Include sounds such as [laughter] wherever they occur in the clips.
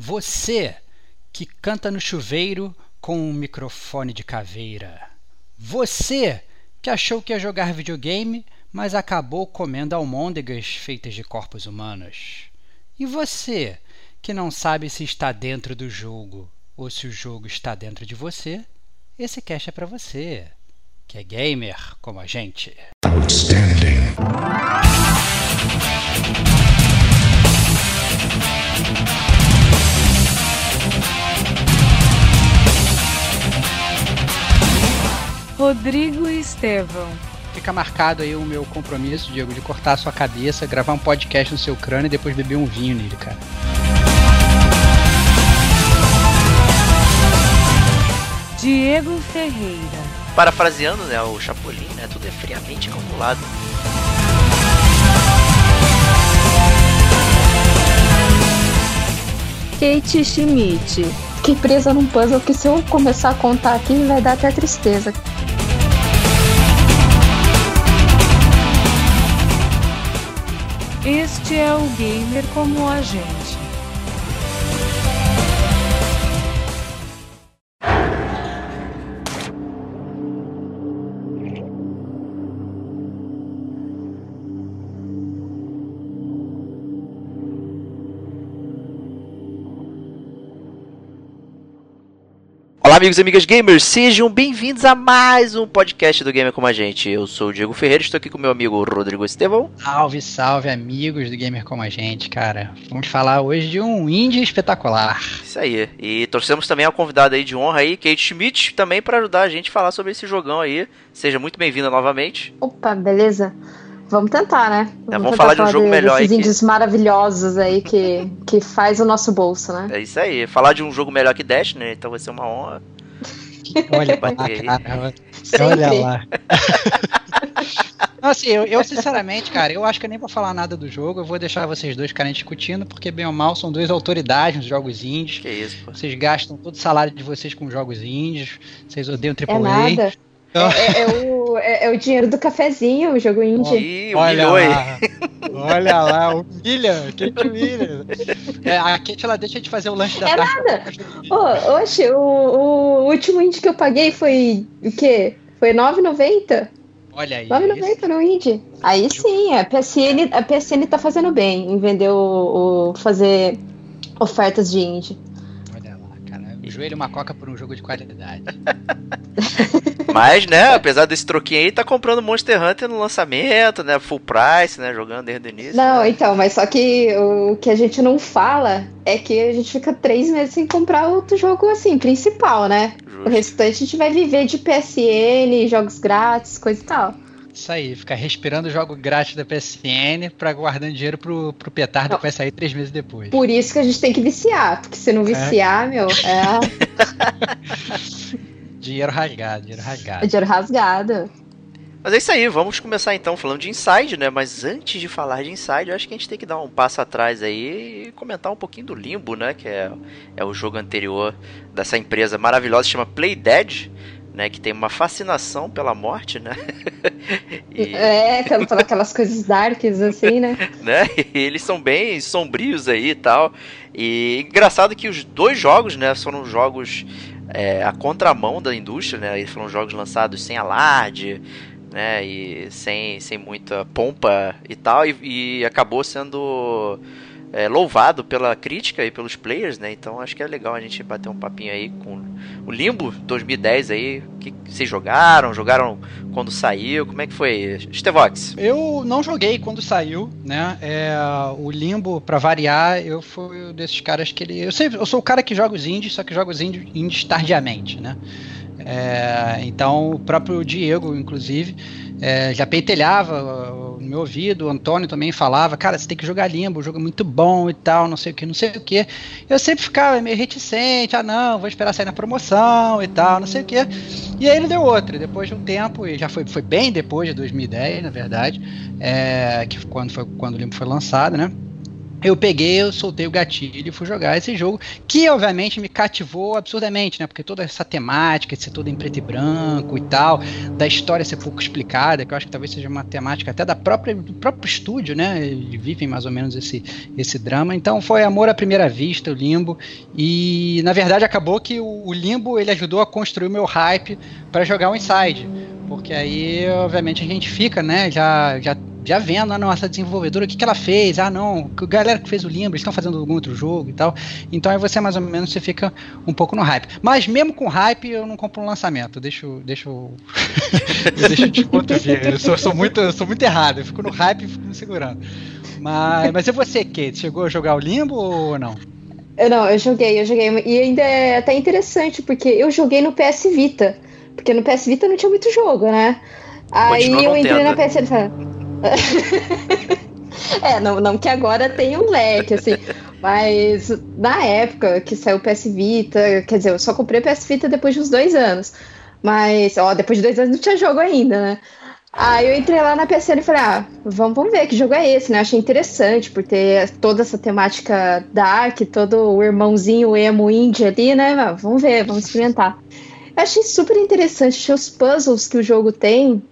Você que canta no chuveiro com um microfone de caveira. Você que achou que ia jogar videogame, mas acabou comendo almôndegas feitas de corpos humanos. E você que não sabe se está dentro do jogo ou se o jogo está dentro de você, esse cast é para você, que é gamer como a gente. Outstanding. Rodrigo Estevão. Fica marcado aí o meu compromisso, Diego, de cortar a sua cabeça, gravar um podcast no seu crânio e depois beber um vinho nele, cara. Diego Ferreira. Parafraseando né, o Chapolin, né, tudo é friamente calculado. Kate Schmidt. Fiquei presa num puzzle que se eu começar a contar aqui vai dar até tristeza. Este é o gamer como a gente. Amigos e amigas gamers, sejam bem-vindos a mais um podcast do Gamer Como a Gente. Eu sou o Diego Ferreira, estou aqui com meu amigo Rodrigo Estevão. Salve, salve, amigos do Gamer Como a Gente, cara. Vamos falar hoje de um indie espetacular. Isso aí. E torcemos também ao convidado aí de honra aí, Kate Schmidt, também para ajudar a gente a falar sobre esse jogão aí. Seja muito bem-vinda novamente. Opa, beleza. Vamos tentar, né? Vamos, é, vamos falar de um jogo de, melhor esses aí. índios que... maravilhosos aí que, que faz o nosso bolso, né? É isso aí. Falar de um jogo melhor que Dash, né? Então vai ser uma honra. Olha lá, cara. Olha lá. Não, assim, eu, eu, sinceramente, cara, eu acho que eu nem vou falar nada do jogo. Eu vou deixar vocês dois ficarem discutindo, porque bem ou mal são duas autoridades nos jogos indies. Que isso, pô. Vocês gastam todo o salário de vocês com jogos indies. Vocês odeiam AAA. É nada. Então... É, é, é, o, é, é, o dinheiro do cafezinho, o jogo indie. Ih, olha lá, olha lá, humilha, Kate humilha. É, a Kate ela deixa de fazer o lanche da é tarde. É nada. Oh, oxe, o, o último indie que eu paguei foi o quê? Foi 9,90? Olha aí. 9,90 no indie. Aí sim, a PSN, a PSN tá fazendo bem em vender o, o fazer ofertas de indie. O joelho uma coca por um jogo de qualidade. [laughs] Mas, né, apesar desse troquinho aí, tá comprando Monster Hunter no lançamento, né? Full price, né? Jogando desde o início. Não, né? então, mas só que o que a gente não fala é que a gente fica três meses sem comprar outro jogo assim, principal, né? Justo. O restante a gente vai viver de PSN, jogos grátis, coisa e tal. Isso aí, ficar respirando jogo grátis da PSN pra guardando dinheiro pro, pro petardo não. que vai sair três meses depois. Por isso que a gente tem que viciar, porque se não é. viciar, é. meu, é. [laughs] dinheiro rasgado, dinheiro rasgado. Dinheiro rasgado. Mas é isso aí, vamos começar então falando de Inside, né? Mas antes de falar de Inside, eu acho que a gente tem que dar um passo atrás aí e comentar um pouquinho do Limbo, né? Que é, é o jogo anterior dessa empresa maravilhosa, chama Play Dead né, que tem uma fascinação pela morte, né? [laughs] e... É, por aquelas coisas darks assim, né? [laughs] né? E eles são bem sombrios aí e tal. E engraçado que os dois jogos, né, foram jogos é, a contramão da indústria, né? Eles foram jogos lançados sem alarde, né? E sem, sem muita pompa e tal. E, e acabou sendo é, louvado pela crítica e pelos players, né? Então acho que é legal a gente bater um papinho aí com o Limbo 2010 aí. que vocês jogaram? Jogaram quando saiu? Como é que foi, Stevox? Eu não joguei quando saiu, né? É, o Limbo, para variar, eu fui desses caras que ele. Eu, sempre, eu sou o cara que joga os indies, só que joga os indies, indies tardiamente, né? É, então o próprio Diego, inclusive, é, já pentelhava no meu ouvido, o Antônio também falava, cara, você tem que jogar limbo, o jogo é muito bom e tal, não sei o que, não sei o que. Eu sempre ficava meio reticente, ah não, vou esperar sair na promoção e tal, não sei o que. E aí ele deu outra, depois de um tempo, e já foi, foi bem depois de 2010, na verdade, é, que quando, foi, quando o limbo foi lançado, né? Eu peguei, eu soltei o gatilho e fui jogar esse jogo, que obviamente me cativou absurdamente, né? Porque toda essa temática, ser toda em preto e branco e tal, da história ser pouco explicada, que eu acho que talvez seja uma temática até da própria, do próprio estúdio, né? Eles vivem mais ou menos esse, esse drama. Então foi amor à primeira vista, o Limbo. E na verdade acabou que o, o Limbo ele ajudou a construir o meu hype para jogar o Inside. Porque aí, obviamente, a gente fica, né? Já, já já vendo a nossa desenvolvedora, o que, que ela fez, ah não, a galera que fez o Limbo, eles estão fazendo algum outro jogo e tal. Então aí você mais ou menos você fica um pouco no hype. Mas mesmo com hype, eu não compro um lançamento. Deixa, deixa eu. [laughs] deixa eu te contar. Eu sou, sou, muito, eu sou muito errado, eu fico no hype e fico me segurando. Mas, mas e você, Kate? Chegou a jogar o Limbo ou não? Eu não, eu joguei, eu joguei. E ainda é até interessante, porque eu joguei no PS Vita. Porque no PS Vita não tinha muito jogo, né? Aí eu entrei na PS Vita [laughs] é, não, não que agora tenha um leque, assim. Mas na época que saiu o PS Vita, quer dizer, eu só comprei o PS Vita depois de uns dois anos. Mas, ó, depois de dois anos não tinha jogo ainda, né? Aí eu entrei lá na PSN e falei, ah, vamos, vamos ver que jogo é esse, né? Achei interessante por ter toda essa temática dark, todo o irmãozinho emo indie ali, né? Vamos ver, vamos experimentar. Eu achei super interessante, achei os puzzles que o jogo tem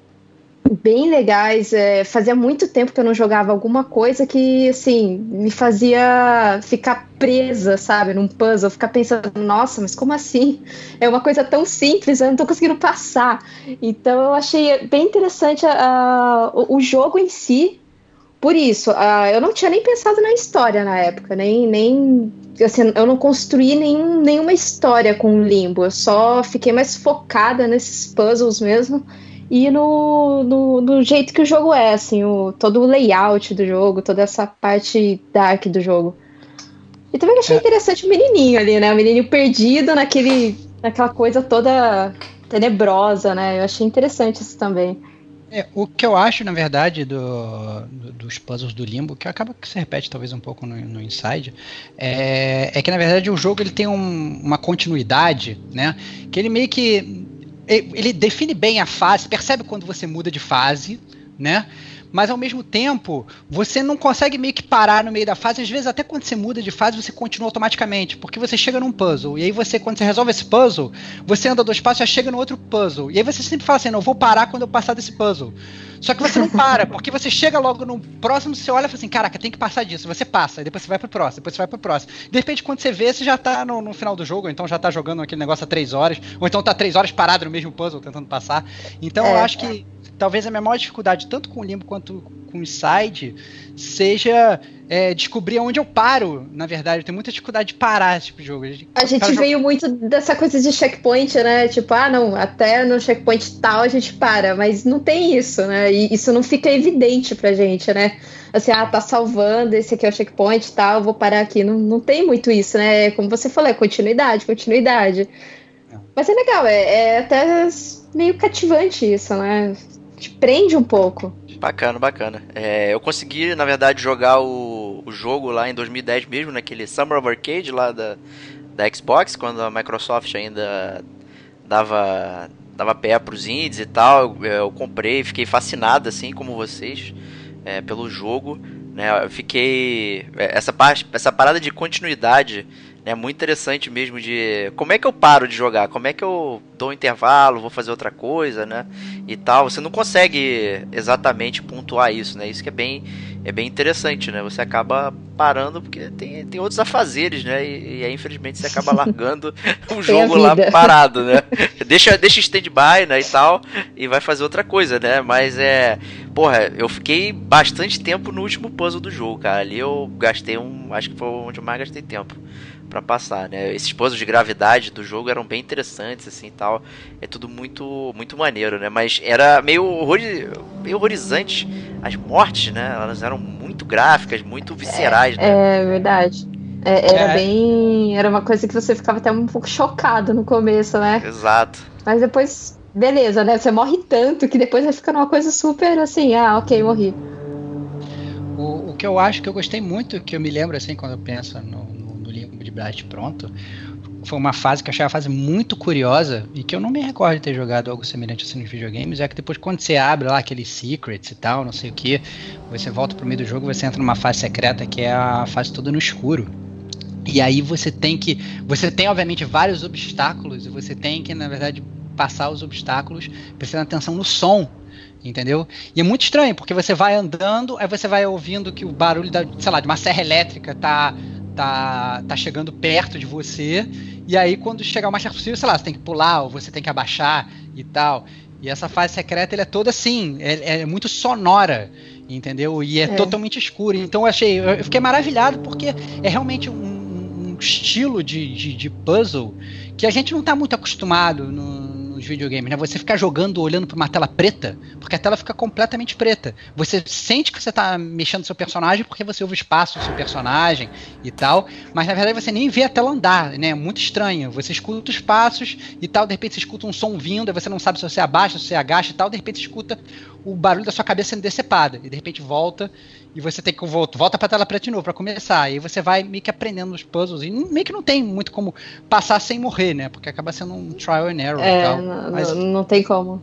bem legais. É, fazia muito tempo que eu não jogava alguma coisa que, assim, me fazia ficar presa, sabe, num puzzle, ficar pensando, nossa, mas como assim? É uma coisa tão simples, eu não tô conseguindo passar. Então eu achei bem interessante o, jogo em si. Por isso, eu não tinha nem pensado na história na época, nem, nem assim, eu não construí nenhum, nenhuma história com o Limbo, eu só fiquei mais focada nesses puzzles mesmo e no, no, no, jeito que o jogo é, assim, o, todo o layout do jogo, toda essa parte dark do jogo. E também achei é. interessante o menininho ali, né? O menininho perdido naquele, naquela coisa toda tenebrosa, né? Eu achei interessante isso também. É, o que eu acho, na verdade, do, do, dos puzzles do Limbo, que acaba que se repete talvez um pouco no, no Inside, é, é, que na verdade o jogo ele tem um, uma continuidade, né? Que ele meio que ele define bem a fase, percebe quando você muda de fase, né? Mas ao mesmo tempo, você não consegue meio que parar no meio da fase. Às vezes, até quando você muda de fase, você continua automaticamente. Porque você chega num puzzle. E aí você, quando você resolve esse puzzle, você anda dois passos e já chega no outro puzzle. E aí você sempre fala assim, não, eu vou parar quando eu passar desse puzzle. Só que você não para, [laughs] porque você chega logo no próximo, você olha e fala assim, caraca, tem que passar disso. Você passa, e depois você vai pro próximo, depois você vai pro próximo. De repente, quando você vê, você já tá no, no final do jogo, ou então já tá jogando aquele negócio há três horas, ou então tá três horas parado no mesmo puzzle tentando passar. Então é, eu acho que talvez a minha maior dificuldade, tanto com o Limbo quanto com o Inside, seja é, descobrir onde eu paro, na verdade. Eu tenho muita dificuldade de parar esse tipo de jogo. A gente veio muito dessa coisa de checkpoint, né? Tipo, ah, não, até no checkpoint tal a gente para, mas não tem isso, né? E isso não fica evidente pra gente, né? Assim, ah, tá salvando, esse aqui é o checkpoint tal, vou parar aqui. Não, não tem muito isso, né? Como você falou, é continuidade, continuidade. É. Mas é legal, é, é até meio cativante isso, né? Te prende um pouco. Bacana, bacana. É, eu consegui, na verdade, jogar o, o jogo lá em 2010 mesmo, naquele Summer of Arcade lá da, da Xbox, quando a Microsoft ainda dava, dava pé pros indies e tal. Eu, eu comprei, fiquei fascinado, assim como vocês, é, pelo jogo. Né? Eu fiquei. É, essa, parte, essa parada de continuidade é muito interessante mesmo de como é que eu paro de jogar, como é que eu dou um intervalo, vou fazer outra coisa, né? E tal. Você não consegue exatamente pontuar isso, né? Isso que é bem, é bem interessante, né? Você acaba parando porque tem, tem outros afazeres, né? E, e aí, infelizmente, você acaba [laughs] largando o jogo lá parado, né? [laughs] deixa deixa stand-by, né? E tal, e vai fazer outra coisa, né? Mas é. Porra, eu fiquei bastante tempo no último puzzle do jogo, cara. Ali eu gastei um. Acho que foi onde eu mais gastei tempo para passar, né? Esses puzzles de gravidade do jogo eram bem interessantes, assim, tal. É tudo muito muito maneiro, né? Mas era meio, horror... meio horrorizante as mortes, né? Elas eram muito gráficas, muito viscerais, é, né? É verdade. É, era é. bem. Era uma coisa que você ficava até um pouco chocado no começo, né? Exato. Mas depois, beleza, né? Você morre tanto que depois vai ficando uma coisa super assim, ah, ok, morri. O, o que eu acho que eu gostei muito, que eu me lembro assim, quando eu penso no, de Blast pronto, foi uma fase que eu achei uma fase muito curiosa e que eu não me recordo de ter jogado algo semelhante assim nos videogames, é que depois quando você abre lá aqueles secrets e tal, não sei o que, você volta pro meio do jogo, você entra numa fase secreta que é a fase toda no escuro. E aí você tem que. Você tem, obviamente, vários obstáculos, e você tem que, na verdade, passar os obstáculos prestando atenção no som. Entendeu? E é muito estranho, porque você vai andando, aí você vai ouvindo que o barulho da, sei lá, de uma serra elétrica tá, tá, tá chegando perto de você. E aí, quando chegar o mais perto possível, sei lá, você tem que pular ou você tem que abaixar e tal. E essa fase secreta ele é toda assim, é, é muito sonora, entendeu? E é, É. totalmente escuro. Então eu achei, eu fiquei maravilhado porque é realmente um, um estilo de, de, de puzzle que a gente não está muito acostumado no- nos videogames, né? Você ficar jogando olhando para uma tela preta, porque a tela fica completamente preta. Você sente que você está mexendo seu personagem porque você ouve os passos do seu personagem e tal, mas na verdade você nem vê a tela andar, né? É muito estranho. Você escuta os passos e tal, de repente você escuta um som vindo, aí você não sabe se você abaixa, se você agacha e tal, de repente você escuta o barulho da sua cabeça sendo decepada e de repente volta e você tem que volta, volta para tela preta de novo para começar. E aí você vai meio que aprendendo os puzzles e meio que não tem muito como passar sem morrer, né? Porque acaba sendo um trial and error e É, tal. não, Mas- não, tem como.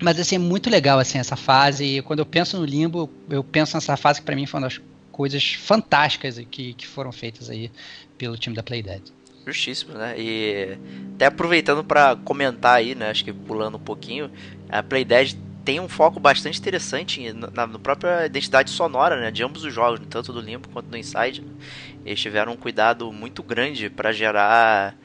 Mas assim, é muito legal assim essa fase. E quando eu penso no Limbo, eu penso nessa fase que pra mim foi uma das coisas fantásticas que, que foram feitas aí pelo time da Playdead. Justíssimo, né? E até aproveitando pra comentar aí, né? Acho que pulando um pouquinho, a Playdead tem um foco bastante interessante na, na própria identidade sonora, né? De ambos os jogos, tanto do Limbo quanto do Inside. Eles tiveram um cuidado muito grande pra gerar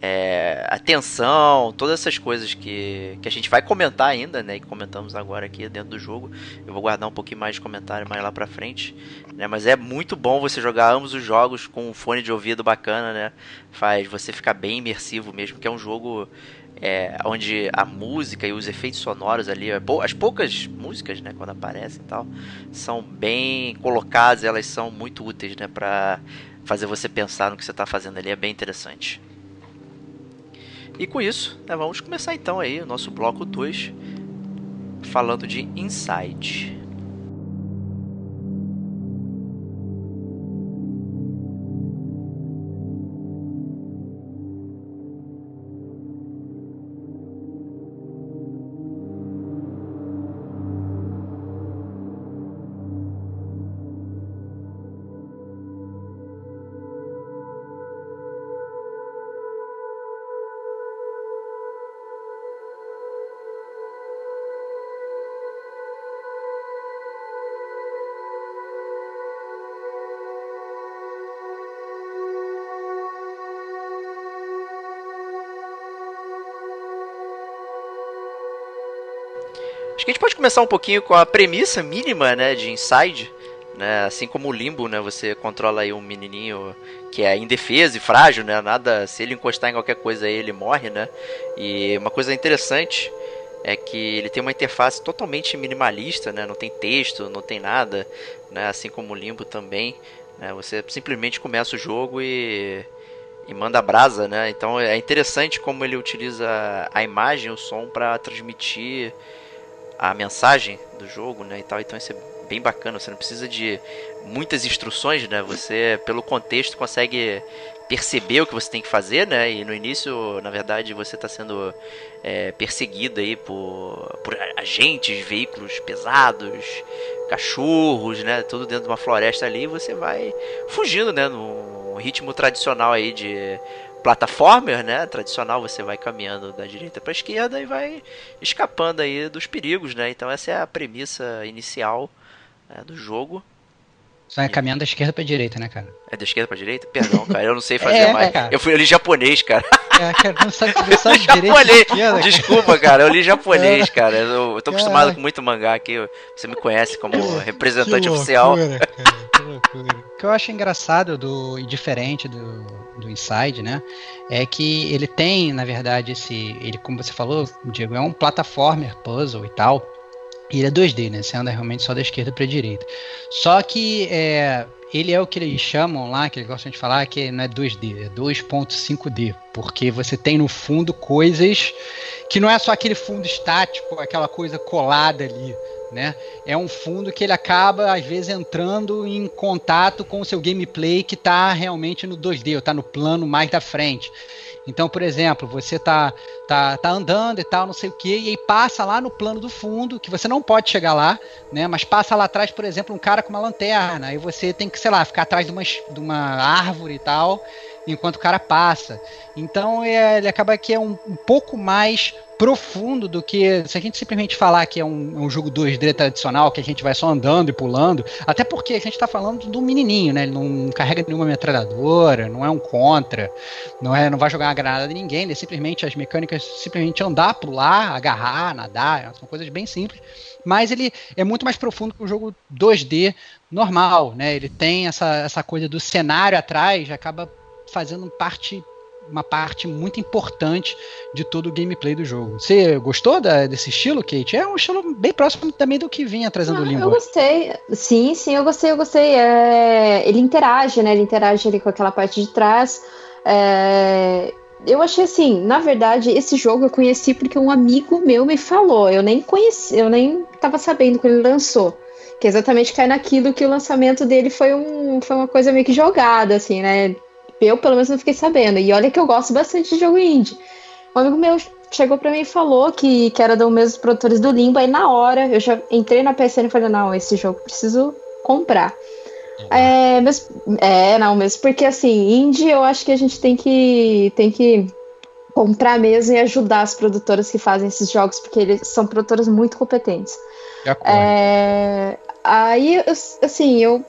é, atenção, todas essas coisas que, que a gente vai comentar ainda, né? E comentamos agora aqui dentro do jogo. Eu vou guardar um pouquinho mais de comentário mais lá pra frente. Né? Mas é muito bom você jogar ambos os jogos com um fone de ouvido bacana, né? Faz você ficar bem imersivo mesmo, que é um jogo é, onde a música e os efeitos sonoros ali, é as poucas músicas, né, quando aparecem e tal, são bem colocadas, elas são muito úteis, né, pra fazer você pensar no que você tá fazendo ali, é bem interessante. E com isso, né, vamos começar então aí o nosso bloco 2, falando de Inside. Acho que a gente pode começar um pouquinho com a premissa mínima, né, de Inside, né, assim como o Limbo, né, você controla aí um menininho que é indefeso e frágil, né, nada, se ele encostar em qualquer coisa aí ele morre, né, e uma coisa interessante é que ele tem uma interface totalmente minimalista, né, não tem texto, não tem nada, né, assim como o Limbo também, né, você simplesmente começa o jogo e e manda brasa, né? Então é interessante como ele utiliza a imagem, o som para transmitir a mensagem do jogo, né, e tal. Então isso é bem bacana. Você não precisa de muitas instruções, né? Você pelo contexto consegue perceber o que você tem que fazer, né? E no início, na verdade, você está sendo é, perseguido aí por, por agentes, veículos pesados, cachorros, né? Tudo dentro de uma floresta ali. E você vai fugindo, né? No ritmo tradicional aí de plataformer, né? Tradicional, você vai caminhando da direita para esquerda e vai escapando aí dos perigos, né? Então essa é a premissa inicial né, do jogo. Só é caminhando da esquerda pra direita, né, cara? É da esquerda pra direita? Perdão, cara, eu não sei fazer [laughs] É, mais. Eu fui eu li japonês, cara. É, cara, não sabe, não sabe [laughs] direita japonês. esquerda. Desculpa, cara, eu li japonês, cara. Eu, eu tô acostumado Caraca. com muito mangá aqui. Você me conhece como [laughs] representante Que oficial. loucura, cara, que loucura. O que eu acho engraçado do, e diferente do, do Inside, né? É que ele tem, na verdade, esse. Ele, como você falou, Diego, é um plataformer puzzle e tal. E ele é 2D, né? Você anda realmente só da esquerda pra direita. Só que é, ele é o que eles chamam lá, que eles gostam de falar, que não é 2D, é 2.5D. Porque você tem no fundo coisas que não é só aquele fundo estático, aquela coisa colada ali. Né? É um fundo que ele acaba, às vezes, entrando em contato com o seu gameplay que está realmente no 2D, ou está no plano mais da frente. Então, por exemplo, você tá, tá, tá andando e tal, não sei o que, e aí passa lá no plano do fundo, que você não pode chegar lá, né? Mas passa lá atrás, por exemplo, um cara com uma lanterna, aí você tem que, sei lá, ficar atrás de uma, de uma árvore e tal, enquanto o cara passa. Então é, ele acaba que é um, um, pouco mais profundo do que se a gente simplesmente falar que é um, um, jogo 2D tradicional, que a gente vai só andando e pulando, até porque a gente está falando um menininho, né? Ele não carrega nenhuma metralhadora, não é um contra, não é, não vai jogar uma granada de ninguém, ele é simplesmente as mecânicas simplesmente andar, pular, agarrar, nadar, são coisas bem simples mas ele é muito mais profundo que um jogo 2D normal, né? Ele tem essa, essa coisa do cenário atrás, acaba fazendo parte uma parte muito importante de todo o gameplay do jogo. Você gostou da, desse estilo, Kate? É um estilo bem próximo também do que vinha trazendo ah, o Limbo. Eu gostei. Sim, sim, eu gostei, eu gostei. É, ele interage, né? Ele interage ali com aquela parte de trás. É, eu achei assim, na verdade, esse jogo eu conheci porque um amigo meu me falou. Eu nem conheci, eu nem tava sabendo quando ele lançou. Que exatamente cai naquilo que o lançamento dele foi, um, foi uma coisa meio que jogada, assim, né? Eu, pelo menos, não fiquei sabendo. E olha que eu gosto bastante de jogo indie. Um amigo meu chegou para mim e falou que, que era dos mesmos produtores do Limbo. Aí, na hora, eu já entrei na PSN e falei: não, esse jogo preciso comprar. É, mas, é, não, mesmo porque assim, indie eu acho que a gente tem que, tem que comprar mesmo e ajudar as produtoras que fazem esses jogos, porque eles são produtoras muito competentes. É, aí, assim, eu,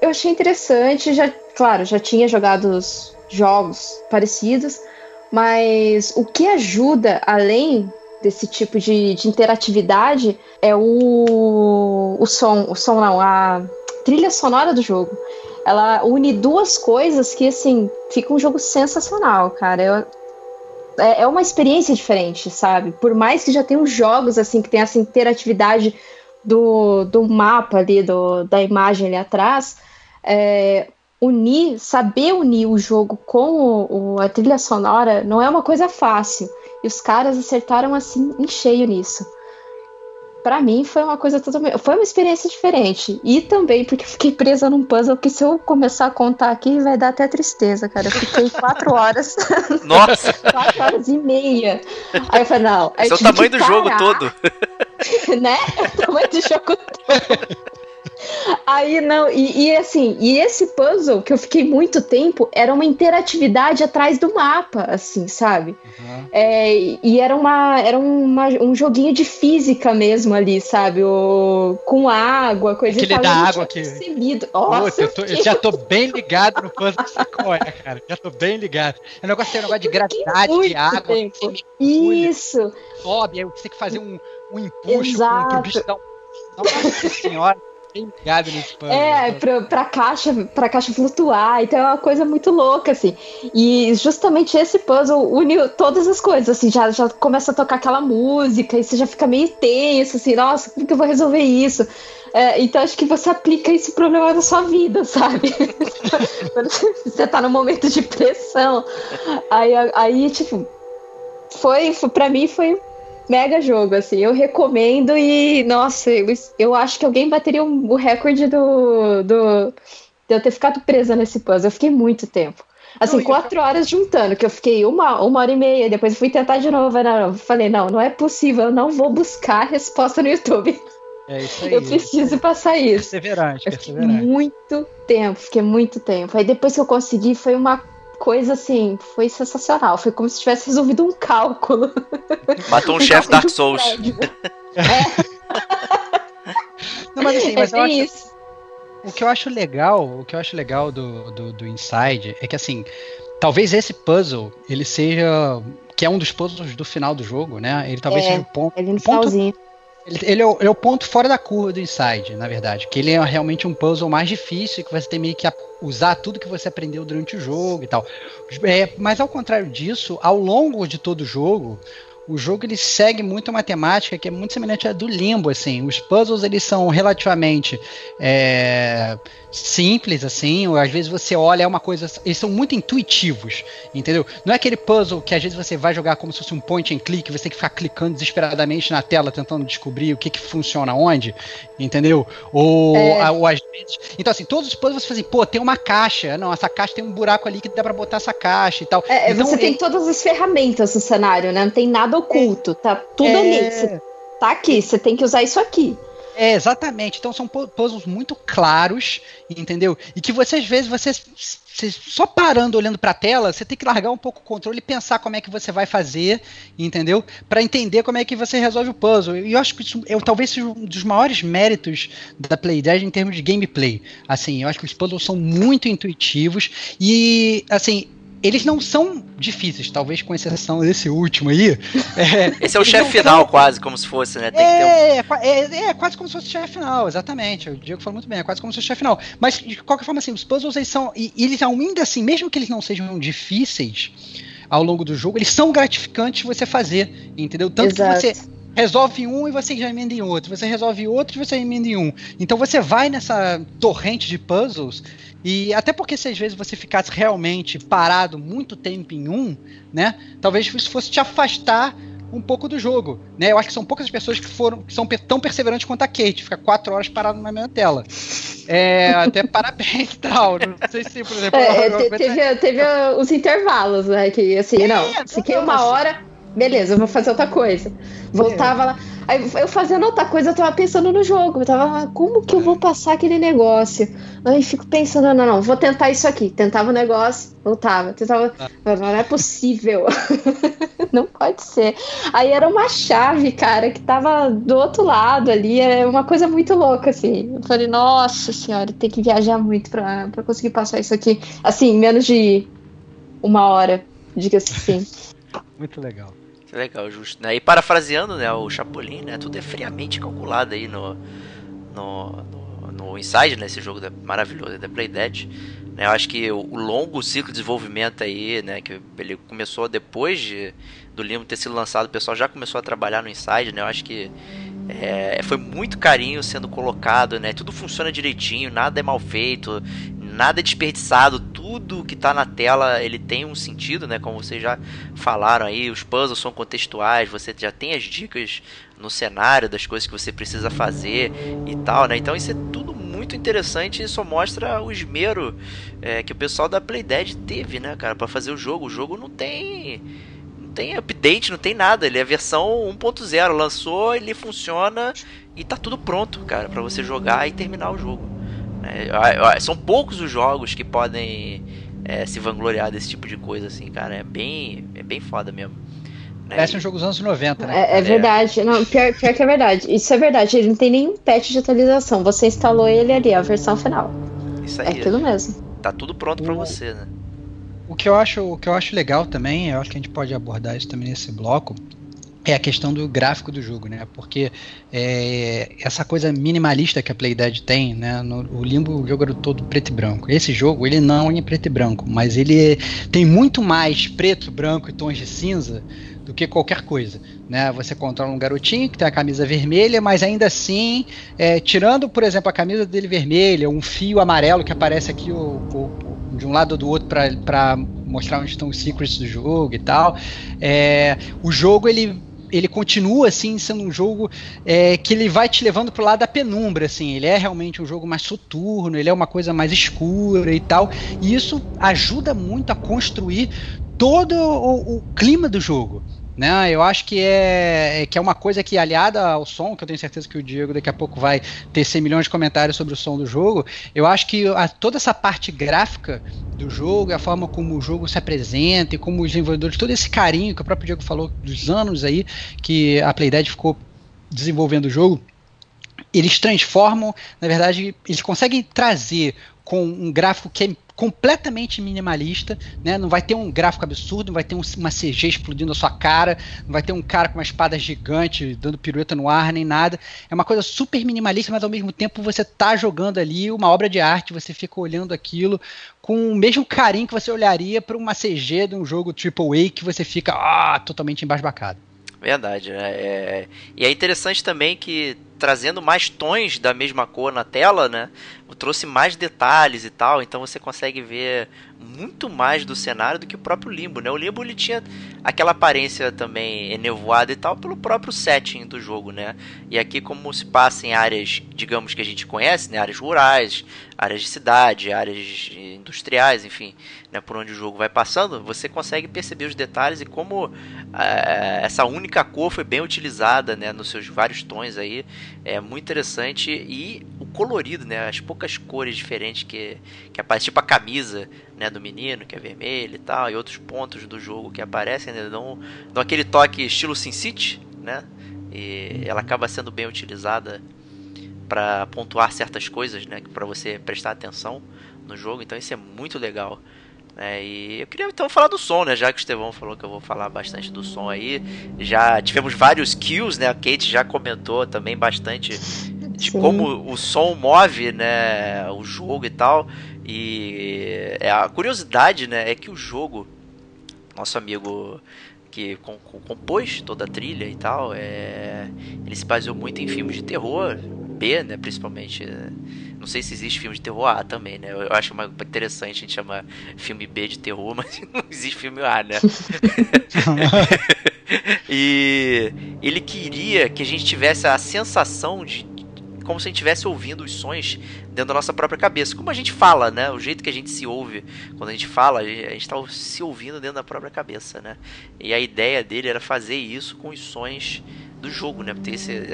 eu achei interessante, já claro, já tinha jogado jogos parecidos, mas o que ajuda além desse tipo de, de interatividade é o, o som, o som não, a trilha sonora do jogo. Ela une duas coisas que, assim, fica um jogo sensacional, cara. Eu, é, é uma experiência diferente, sabe? Por mais que já tenham jogos, assim, que tem essa interatividade do, do mapa ali, do, da imagem ali atrás, é, unir, saber unir o jogo com o, o, a trilha sonora não é uma coisa fácil. E os caras acertaram assim em cheio nisso. Para mim foi uma coisa totalmente. Foi uma experiência diferente. E também porque eu fiquei presa num puzzle que se eu começar a contar aqui vai dar até tristeza, cara. Eu fiquei [laughs] quatro horas. Nossa! [laughs] quatro horas e meia. Aí eu falei, não. Esse [laughs] é o tamanho do jogo todo. né? O tamanho do jogo todo. Aí não, e, e, assim, e esse puzzle que eu fiquei muito tempo era uma interatividade atrás do mapa, assim, sabe? Uhum. É, e era, uma, era uma, um joguinho de física mesmo ali, sabe? O, com água, coisa Aquele e tal. da água que. Percebido. Nossa, eu, tô, eu, já tô bem ligado no puzzle de cara. Já tô bem ligado. O negócio tem um negócio de gravidade, de água. Tempo. Isso. Sobe, aí você tem que fazer um, um empuxo pro bicho dar um. Nossa senhora ligado nesse pano. É, né? pra, pra, caixa, pra caixa flutuar, então é uma coisa muito louca, assim. E justamente esse puzzle une todas as coisas, assim, já, já começa a tocar aquela música e você já fica meio tenso, assim, nossa, como que eu vou resolver isso? É, então acho que você aplica esse problema na sua vida, [laughs] sabe? você tá num momento de pressão. Aí, aí tipo, foi, foi para mim foi mega jogo, assim. Eu recomendo e, nossa, eu, eu acho que alguém bateria o, recorde do, do, de eu ter ficado presa nesse puzzle. Eu fiquei muito tempo. Assim, não, quatro eu... horas juntando, que eu fiquei uma, uma hora e meia, depois fui tentar de novo. Não, falei, não, não é possível, eu não vou buscar a resposta no YouTube. É isso [laughs] aí. Eu preciso passar isso. Perseverante, perseverante. muito tempo, fiquei muito tempo. Aí depois que eu consegui, foi uma coisa assim, foi sensacional. Foi como se tivesse resolvido um cálculo. Matou um, [laughs] um chefe Dark Souls. É. [laughs] Não, mas assim, mas é eu acho, isso. O que eu acho legal, o que eu acho legal do, do, do Inside é que assim, talvez esse puzzle ele seja que é um dos puzzles do final do jogo, né? Ele talvez é, seja o ponto, ele no ponto, finalzinho. Ele, ele, é o, ele, é o, ponto fora da curva do Inside, na verdade. Que ele é realmente um puzzle mais difícil, que você tem meio que usar tudo que você aprendeu durante o jogo e tal. É, mas ao contrário disso, ao longo de todo o jogo, o jogo ele segue muito uma temática que é muito semelhante à do Limbo, assim. Os puzzles eles são relativamente é, simples, assim, ou às vezes você olha é uma coisa, eles são muito intuitivos, entendeu? Não é aquele puzzle que às vezes você vai jogar como se fosse um point and click, você tem que ficar clicando desesperadamente na tela tentando descobrir o que que funciona onde, entendeu? Ou, É. ou às vezes, então assim, todos os puzzles você fala assim, pô, tem uma caixa, não, essa caixa tem um buraco ali que dá pra botar essa caixa e tal. É, Então, você tem ele- todas as ferramentas no cenário, né? Não tem nada oculto. Tá tudo É. ali. Você tá aqui, você tem que usar isso aqui. É, exatamente. Então são pu- puzzles muito claros, entendeu? E que você, às vezes, você, você só parando olhando pra tela, você tem que largar um pouco o controle e pensar como é que você vai fazer, entendeu? Pra entender como é que você resolve o puzzle. E eu acho que isso eu, talvez seja um dos maiores méritos da Playdead em termos de gameplay. Assim, eu acho que os puzzles são muito intuitivos e, assim, eles não são difíceis, talvez com exceção desse último aí. É, [laughs] Esse é o chefe final, são- quase, como se fosse, né? Tem que ter um. é, é, qua- é, é quase como se fosse chefe final, exatamente. O Diego falou muito bem, é quase como se fosse chefe final. Mas, de qualquer forma, assim, os puzzles eles são. E, eles ainda assim, mesmo que eles não sejam difíceis ao longo do jogo, eles são gratificantes de você fazer, entendeu? Tanto Exato. que você resolve um e você já emenda em outro, você resolve outro e você emenda em um. Então você vai nessa torrente de puzzles e até porque se às vezes você ficasse realmente parado muito tempo em um, né? Talvez isso fosse te afastar um pouco do jogo, né? Eu acho que são poucas as pessoas que foram que são tão perseverantes quanto a Kate, fica quatro horas parado na mesma tela. É, até [laughs] parabéns e tal. Não sei se, por exemplo, É, eu- eu- teve, teve os intervalos, né? Que assim, não, não, fiquei uma mas- hora, beleza, eu vou fazer outra coisa. Voltava lá. Aí eu fazendo outra coisa, eu tava pensando no jogo. Eu tava, ah, como que eu vou passar aquele negócio? Aí fico pensando, não, não, vou tentar isso aqui. Tentava o negócio, voltava. Tentava. Não, não é possível. [laughs] não pode ser. Aí era uma chave, cara, que tava do outro lado ali. É uma coisa muito louca, assim. Eu falei, nossa senhora, tem que viajar muito pra, pra conseguir passar isso aqui. Assim, menos de uma hora, diga-se assim. muito legal. Legal, justo. Né? E parafraseando, né, o Chapolin, né, tudo é friamente calculado aí no, no, no, no Inside, né, esse jogo da, maravilhoso da Playdead. Né, eu acho que o, o longo ciclo de desenvolvimento aí, né, que ele começou depois de, do Limbo ter sido lançado, o pessoal já começou a trabalhar no Inside, né, eu acho que é, foi muito carinho sendo colocado, né, tudo funciona direitinho, nada é mal feito, nada é desperdiçado, tudo que tá na tela ele tem um sentido, né? Como vocês já falaram aí, os puzzles são contextuais, você já tem as dicas no cenário das coisas que você precisa fazer e tal, né? Então isso é tudo muito interessante e só mostra o esmero é, que o pessoal da Playdead teve, né, cara, para fazer o jogo. O jogo não tem não tem update, não tem nada, ele é a versão 1.0, lançou, ele funciona e tá tudo pronto, cara, para você jogar e terminar o jogo. Né? São poucos os jogos que podem é, se vangloriar desse tipo de coisa, assim, cara. É bem, é bem foda mesmo. né? Parece um jogo dos anos 90, né? É, é verdade. Não, pior, pior que é verdade. Isso é verdade. Ele não tem nenhum patch de atualização. Você instalou ele ali, a versão final. Isso É aí, aquilo mesmo. tá tudo pronto pra O- você, né? O que eu acho, o que eu acho legal também, eu acho que a gente pode abordar isso também nesse bloco, é a questão do gráfico do jogo, né? Porque é, essa coisa minimalista que a Playdead tem, né? No, o Limbo o jogo era todo preto e branco. Esse jogo ele não é preto e branco, mas ele tem muito mais preto, branco e tons de cinza do que qualquer coisa, né? Você controla um garotinho que tem a camisa vermelha, mas ainda assim, é, tirando, por exemplo, a camisa dele vermelha, um fio amarelo que aparece aqui o- o- de um lado ou do outro para mostrar onde estão os secrets do jogo e tal, é, o jogo ele ele continua assim sendo um jogo é, que ele vai te levando pro lado da penumbra, assim. Ele é realmente um jogo mais soturno, ele é uma coisa mais escura e tal. E isso ajuda muito a construir todo o, o clima do jogo. Né? Eu acho que é, é que é uma coisa que, aliada ao som, que eu tenho certeza que o Diego daqui a pouco vai ter 100 milhões de comentários sobre o som do jogo, eu acho que a- toda essa parte gráfica do jogo, a forma como o jogo se apresenta e como os desenvolvedores, todo esse carinho que o próprio Diego falou dos anos aí que a Playdead ficou desenvolvendo o jogo, eles transformam, na verdade, eles conseguem trazer com um gráfico que é completamente minimalista, né? Não vai ter um gráfico absurdo, não vai ter um- uma CG explodindo a sua cara, não vai ter um cara com uma espada gigante dando pirueta no ar, nem nada. É uma coisa super minimalista, mas ao mesmo tempo você tá jogando ali uma obra de arte, você fica olhando aquilo com o mesmo carinho que você olharia para uma CG de um jogo AAA que você fica ah, totalmente embasbacado. Verdade, né? É... E é interessante também que trazendo mais tons da mesma cor na tela, né? Trouxe mais detalhes e tal, então você consegue ver muito mais do cenário do que o próprio Limbo, né? O Limbo ele tinha aquela aparência também enevoada e tal pelo próprio setting do jogo, né? E aqui como se passa em áreas, digamos que a gente conhece, né? Áreas rurais, áreas de cidade, áreas industriais, enfim, né? Por onde o jogo vai passando, você consegue perceber os detalhes e como é, essa única cor foi bem utilizada, né? Nos seus vários tons aí, é muito interessante e colorido, né? As poucas cores diferentes que que aparecem, tipo a camisa né, do menino, que é vermelho e tal, e outros pontos do jogo que aparecem, né, dão, dão aquele toque estilo Sin City, né? E ela acaba sendo bem utilizada para pontuar certas coisas, né, para você prestar atenção no jogo. Então isso é muito legal. É, e eu queria então falar do som, né? Já que o Estevão falou que eu vou falar bastante do som aí. Já tivemos vários kills, né? A Kate já comentou também bastante de Sim. como o som move, né? O jogo e tal. E é, a curiosidade, né, é que o jogo, nosso amigo que compôs toda a trilha e tal, é, ele se baseou muito em filmes de terror, B, né, principalmente. Não sei se existe filme de terror A também, né? Eu acho uma interessante a gente chamar filme B de terror, [laughs] mas não existe filme A, né? [laughs] [laughs] e ele queria que a gente tivesse a sensação de como se a gente estivesse ouvindo os sons dentro da nossa própria cabeça. Como a gente fala, né? O jeito que a gente se ouve quando a gente fala, a gente está se ouvindo dentro da própria cabeça, né? E a ideia dele era fazer isso com os sons do jogo, né?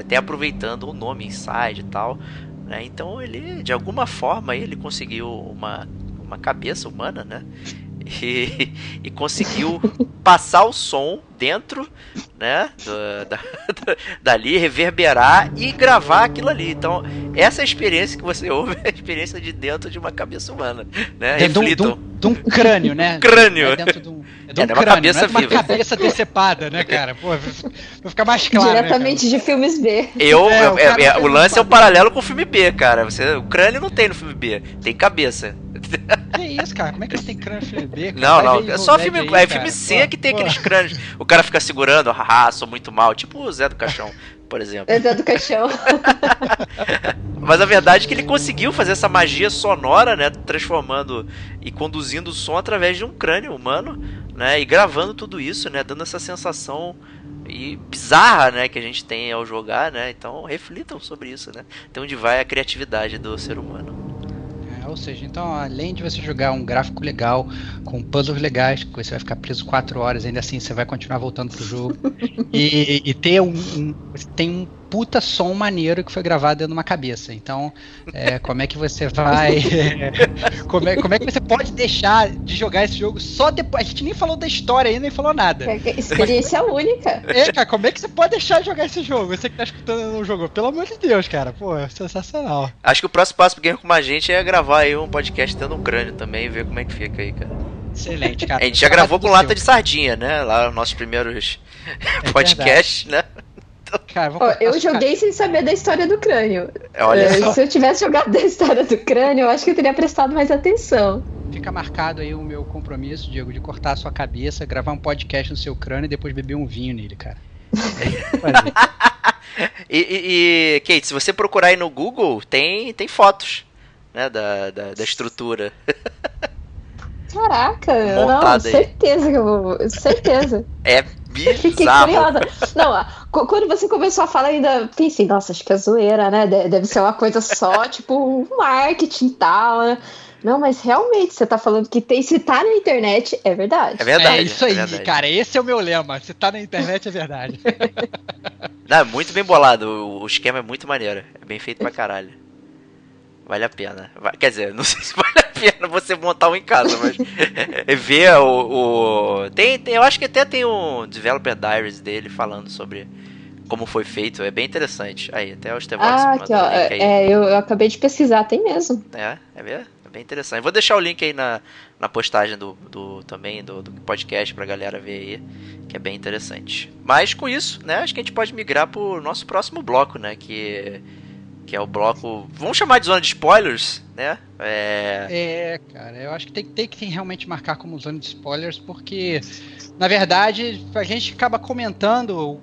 Até aproveitando o nome Inside e tal. Né? Então ele, de alguma forma, ele conseguiu uma, uma cabeça humana, né? E, [laughs] e conseguiu passar o som dentro, né, do, da, dali, reverberar e gravar aquilo ali. Então, essa é experiência que você ouve é [laughs] a experiência de dentro de uma cabeça humana, né? É de, um, de um crânio, né? [laughs] crânio. É dentro de um, é de um é, crânio, uma cabeça não é uma cabeça decepada, né, [laughs] cara? Pô, pra ficar mais claro. Né, Diretamente né, de filmes B. Eu, é, o, é, o lance é o paralelo com o filme B, cara. Você, o crânio não tem no filme B, tem cabeça. Que isso, cara? Como é que ele tem crânio no filme B? Cara? Não, não, é só filme, aí, é filme C que tem pô. aqueles crânios. O cara fica segurando, haha, sou muito mal. Tipo o Zé do Caixão, por exemplo. [laughs] Zé do Caixão. [laughs] Mas a verdade é que ele conseguiu fazer essa magia sonora, né? Transformando e conduzindo o som através de um crânio humano, né? E gravando tudo isso, né? Dando essa sensação e bizarra, né, que a gente tem ao jogar, né? Então reflitam sobre isso, né? Até onde vai a criatividade do ser humano. Ou seja, então além de você jogar um gráfico legal, com puzzles legais, que você vai ficar preso 4 horas, ainda assim você vai continuar voltando pro jogo. [laughs] e, e ter um, um, tem um puta som maneiro que foi gravado dentro de uma cabeça. Então, é, [laughs] como é que você vai. como, é, como é que você pode deixar de jogar esse jogo só depois? A gente nem falou da história ainda, nem falou nada. É, é experiência Mas, única. É, cara, como é que você pode deixar de jogar esse jogo? Você que tá escutando o jogo, pelo amor de Deus, cara. Pô, é sensacional. Acho que o próximo passo pro Game com a gente é gravar aí um podcast tendo um crânio também e ver como é que fica aí, cara. Excelente, cara. A gente já gravou com lata de sardinha, né? Lá nos nossos primeiros é [laughs] podcasts, né? Cara, oh, eu joguei sem saber da história do crânio. Uh, se eu tivesse jogado da história do crânio, eu acho que eu teria prestado mais atenção. Fica marcado aí o meu compromisso, Diego, de cortar a sua cabeça, gravar um podcast no seu crânio e depois beber um vinho nele, cara. [laughs] e, e, e, Kate, se você procurar aí no Google, tem, tem fotos né, da, da, da estrutura. [laughs] Caraca, não, certeza que eu vou. Certeza. É bizarro. Fiquei curiosa. Não, quando você começou a falar, ainda pensei, nossa, acho que é zoeira, né? Deve ser uma coisa só, [laughs] tipo, marketing e tal, né? Não, mas realmente, você tá falando que tem, se tá na internet, é verdade. É verdade. É isso aí, é cara. Esse é o meu lema. Se tá na internet, é verdade. Não, é muito bem bolado. O, o esquema é muito maneiro. É bem feito pra caralho. Vale a pena. Quer dizer, [laughs] não sei se vale a pena você montar um em casa, mas [laughs] ver o, o. Tem, tem, eu acho que até tem um Developer Diaries dele falando sobre como foi feito. É bem interessante. Aí, até o Estevão ah, aqui, ó, é, eu, eu, acabei de pesquisar, tem mesmo. É, é mesmo? É bem interessante. Vou deixar o link aí na, na postagem do, do também do, do podcast pra galera ver aí, que é bem interessante. Mas com isso, né, acho que a gente pode migrar pro nosso próximo bloco, né, que que é o bloco. Vamos chamar de zona de spoilers, né? É, é cara, eu acho que tem, tem que realmente marcar como zona de spoilers, porque na verdade, a gente acaba comentando,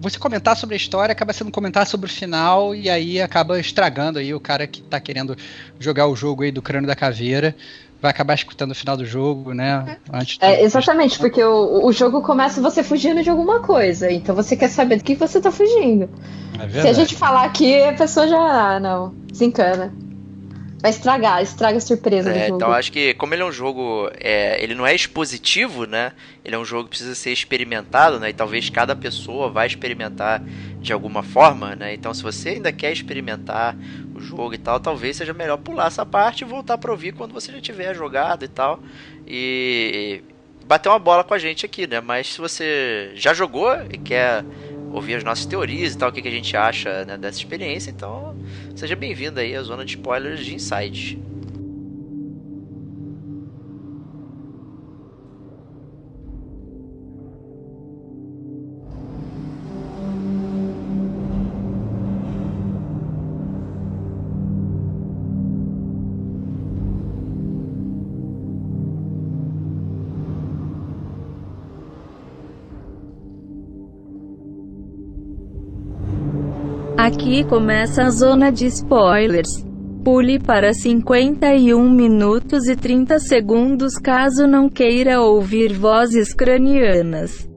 você comentar sobre a história acaba sendo comentar sobre o final e aí acaba estragando aí o cara que tá querendo jogar o jogo aí do crânio da caveira vai acabar escutando o final do jogo, né? Antes é, exatamente, porque o, o jogo começa você fugindo de alguma coisa, então você quer saber do que você tá fugindo. É Se a gente falar aqui, a pessoa já, ah, não, desencana. Vai estragar, estraga a surpresa é, do jogo. Então acho que como ele é um jogo, é, ele não é expositivo, né? Ele é um jogo que precisa ser experimentado, né? E talvez cada pessoa vai experimentar de alguma forma, né? Então se você ainda quer experimentar o jogo e tal, talvez seja melhor pular essa parte e voltar para ouvir quando você já tiver jogado e tal. E bater uma bola com a gente aqui, né? Mas se você já jogou e quer ouvir as nossas teorias e tal, o que, que a gente acha né, dessa experiência. Então, seja bem-vindo aí à zona de spoilers de Inside. Aqui começa a zona de spoilers. Pule para 51 minutos e 30 segundos caso não queira ouvir vozes cranianas.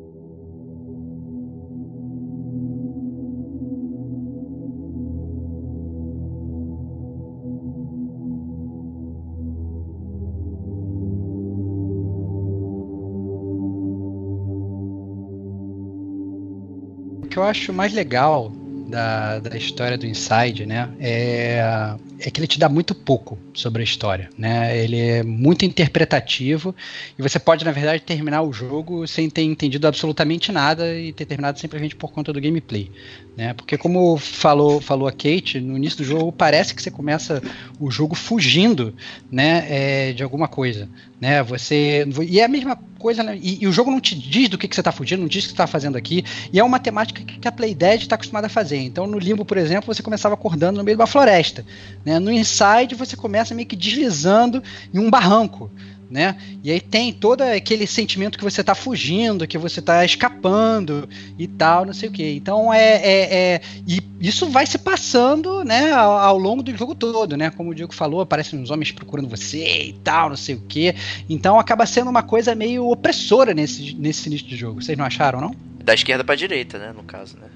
O que eu acho mais legal da, da história do Inside, né? É, é que ele te dá muito pouco sobre a história, né? Ele é muito interpretativo e você pode, na verdade, terminar o jogo sem ter entendido absolutamente nada e ter terminado simplesmente por conta do gameplay, né? Porque como falou, falou a Kate, no início do jogo parece que você começa o jogo fugindo, né, é, de alguma coisa, né? Você e é a mesma coisa, né? E, e, o jogo não te diz do que, que você está fugindo, não diz o que você está fazendo aqui, e é uma temática que a Playdead está acostumada a fazer. Então, no Limbo, por exemplo, você começava acordando no meio de uma floresta, né? No Inside você começa meio que deslizando em um barranco. Né? E aí tem todo aquele sentimento que você está fugindo, que você está escapando e tal, não sei o que. Então é, é, é, e isso vai se passando, né, ao, ao, longo do jogo todo, né? Como o Diego falou, aparecem uns homens procurando você e tal, não sei o que. Então acaba sendo uma coisa meio opressora nesse, nesse início de jogo. Vocês não acharam, não? Da esquerda pra direita, né? No caso, né?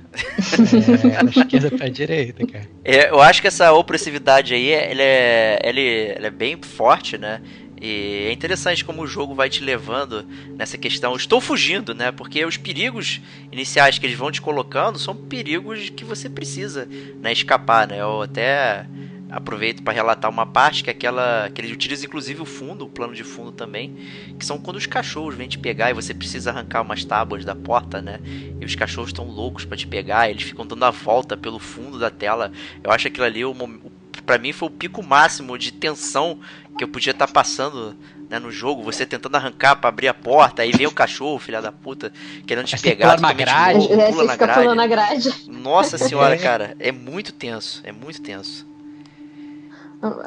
É, da esquerda pra direita, cara. É, eu acho que essa opressividade aí, ela é, ela é, ela é bem forte, né? E é interessante como o jogo vai te levando nessa questão. Estou fugindo, né? Porque os perigos iniciais que eles vão te colocando são perigos que você precisa né, escapar, né? Eu até aproveito para relatar uma parte que é aquela que eles utilizam inclusive o fundo, o plano de fundo também, que são quando os cachorros vêm te pegar e você precisa arrancar umas tábuas da porta, né? E os cachorros estão loucos para te pegar, eles ficam dando a volta pelo fundo da tela. Eu acho aquilo ali o, o para mim foi o pico máximo de tensão que eu podia estar tá passando né, no jogo, você tentando arrancar para abrir a porta, aí vem o cachorro, filha da puta, querendo te pegar, pula na grade, louco, pula na grade. na grade. Nossa senhora, [laughs] cara, é muito tenso, é muito tenso.